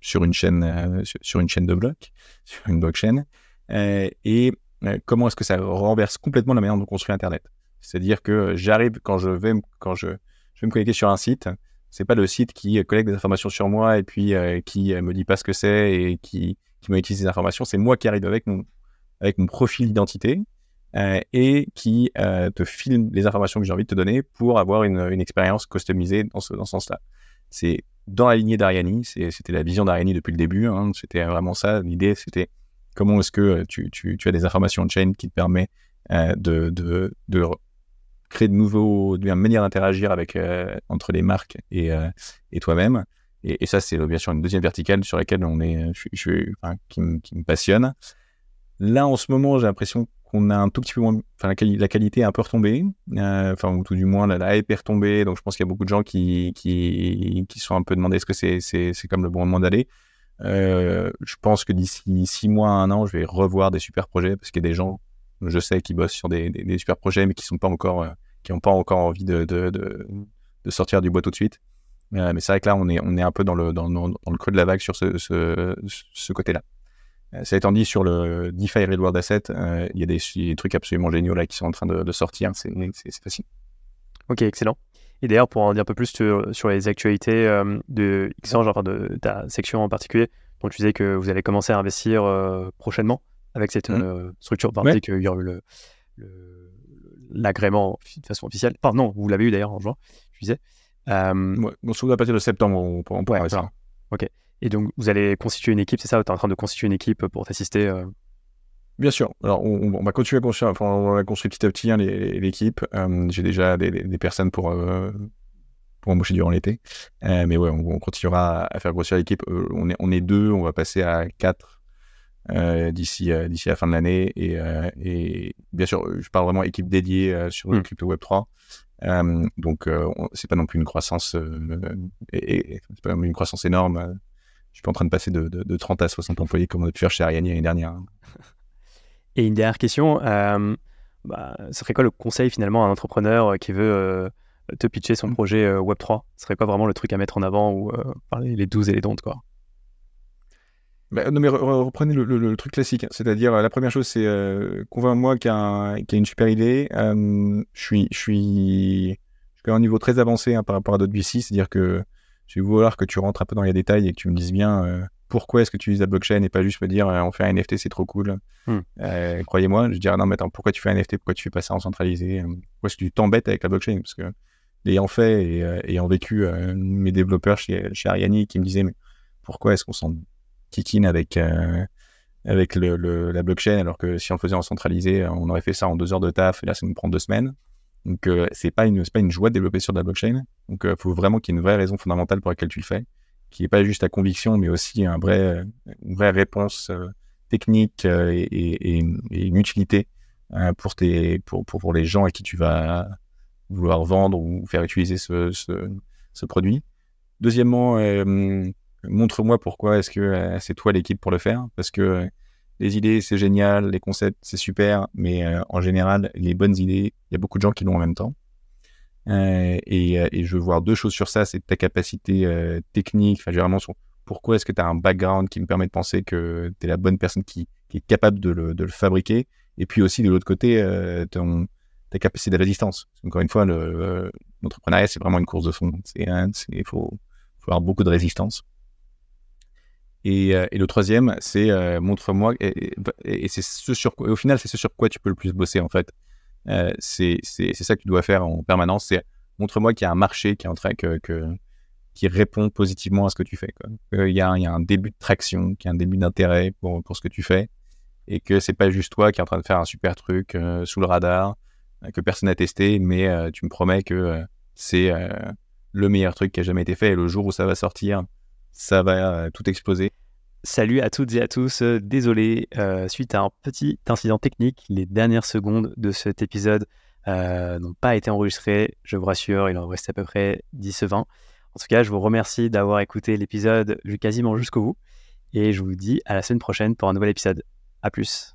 sur une chaîne euh, sur une chaîne de blocs sur une blockchain euh, et comment est-ce que ça renverse complètement la manière dont on construit internet c'est-à-dire que j'arrive quand je vais quand je, je vais me connecter sur un site, c'est pas le site qui collecte des informations sur moi et puis qui me dit pas ce que c'est et qui, qui m'utilise ces informations. C'est moi qui arrive avec mon avec mon profil d'identité euh, et qui te filme les informations que j'ai envie de te donner pour avoir une, expérience customisée dans ce, dans ce sens-là. C'est dans la lignée d'Ariani, c'était la vision d'Ariani depuis le début. Hein, c'était vraiment ça. L'idée, c'était comment est-ce que tu, tu, tu, as des informations on-chain qui te permet de, de, de créer de nouveaux, de manières d'interagir avec euh, entre les marques et, euh, et toi-même. Et, ça, c'est bien sûr une deuxième verticale sur laquelle on est, je, je qui me passionne. Là, en ce moment, j'ai l'impression qu'on a un tout petit peu moins, enfin, la, la qualité est un peu retombée, euh, ou tout du moins, la, la hype est retombée. Donc, je pense qu'il y a beaucoup de gens qui, qui, qui sont un peu demandés est-ce que c'est, c'est comme le bon moment d'aller. Euh, je pense que d'ici six mois, un an, je vais revoir des super projets parce qu'il y a des gens je sais qu'ils bossent sur des, super projets, mais qui pas encore, euh, qui n'ont pas encore envie de, de, sortir du bois tout de suite. Mais c'est vrai que là, on est, on est un peu dans le, le creux de la vague sur ce, ce côté-là. Euh, ça étant dit, sur le DeFi Reward Asset, il y a des, des, trucs absolument géniaux là qui sont en train de, sortir. C'est facile. Ok, excellent. Et d'ailleurs, pour en dire un peu plus sur, sur les actualités de Xange, enfin de ta section en particulier, dont tu disais que vous allez commencer à investir prochainement, avec cette mmh. euh, structure. Enfin, ouais. qu'il y aura eu l'agrément de façon officielle. Non, vous l'avez eu d'ailleurs en juin, je disais. Euh... Ouais, à partir de septembre, on, on pourra. Ok. Et donc, vous allez constituer une équipe, c'est ça Tu es en train de constituer une équipe pour t'assister euh... Bien sûr. Alors, on, on, va continuer à construire, enfin, on va construire petit à petit hein, l'équipe. Euh, J'ai déjà des, des, personnes pour, euh, pour embaucher durant l'été. Euh, mais ouais, on, on, continuera à faire grossir l'équipe. On, est, on est deux, on va passer à quatre d'ici d'ici la fin de l'année et, et, bien sûr je parle vraiment équipe dédiée sur le mm. crypto web 3 donc c'est pas non plus une croissance et, pas une croissance énorme je suis pas en train de passer de, de, de, 30 à 60 employés comme on a pu faire chez Ariane l'année dernière et une dernière question bah, ce serait quoi le conseil finalement à un entrepreneur qui veut te pitcher son mm. projet Web 3 Ce serait quoi vraiment le truc à mettre en avant ou les 12 et les don'ts quoi? Bah, non, mais reprenez le, le, le, truc classique. C'est-à-dire, la première chose, c'est euh, convainc-moi qu'il y, qu y, a une super idée. Euh, je suis, je suis, je à un niveau très avancé hein, par rapport à d'autres VC. C'est-à-dire que je vais vouloir que tu rentres un peu dans les détails et que tu me dises bien euh, pourquoi est-ce que tu utilises la blockchain et pas juste me dire euh, on fait un NFT, c'est trop cool. Hmm. Euh, croyez-moi, je dirais non, mais attends, pourquoi tu fais un NFT Pourquoi tu fais pas ça en centralisé? Pourquoi est-ce que tu t'embêtes avec la blockchain? Parce que ayant fait et ayant vécu mes développeurs chez, chez Ariani qui me disaient mais pourquoi est-ce qu'on s'en kicking avec avec le, le, la blockchain, alors que si on le faisait en centralisé, on aurait fait ça en deux heures de taf, et là, ça nous prend deux semaines? Donc, euh, c'est pas une, pas une joie de développer sur de la blockchain. Donc, il euh, faut vraiment qu'il y ait une vraie raison fondamentale pour laquelle tu le fais, qui est pas juste ta conviction, mais aussi un vrai, une vraie réponse technique et, une utilité pour tes, pour, pour, pour, les gens à qui tu vas vouloir vendre ou faire utiliser ce, ce, ce produit. Deuxièmement, montre-moi pourquoi est-ce que euh, c'est toi l'équipe pour le faire parce que euh, les idées c'est génial, les concepts c'est super, mais euh, en général les bonnes idées, il y a beaucoup de gens qui l'ont en même temps. Et, et, je veux voir deux choses sur ça, c'est ta capacité technique, enfin généralement sur pourquoi est-ce que tu as un background qui me permet de penser que tu es la bonne personne qui, est capable de le, fabriquer, et puis aussi de l'autre côté ton, ta capacité de résistance. Encore une fois, l'entrepreneuriat c'est vraiment une course de fond. Il faut, faut avoir beaucoup de résistance. Et, euh, et, le troisième, c'est euh, montre-moi, et, et, c'est ce sur au final, c'est ce sur quoi tu peux le plus bosser en fait. Euh, c'est ça que tu dois faire en permanence, c'est montre-moi qu'il y a un marché qui est en train que, qui répond positivement à ce que tu fais. Il y, a, y, a un début de traction, qu'il y a un début d'intérêt pour, pour ce que tu fais, et que c'est pas juste toi qui es en train de faire un super truc sous le radar, que personne n'a testé, mais tu me promets que c'est le meilleur truc qui a jamais été fait, et le jour où ça va sortir, ça va tout exploser. Salut à toutes et à tous, désolé, suite à un petit incident technique, les dernières secondes de cet épisode n'ont pas été enregistrées, je vous rassure, il en reste à peu près 10-20. En tout cas, je vous remercie d'avoir écouté l'épisode quasiment jusqu'au bout. Et je vous dis à la semaine prochaine pour un nouvel épisode. A plus.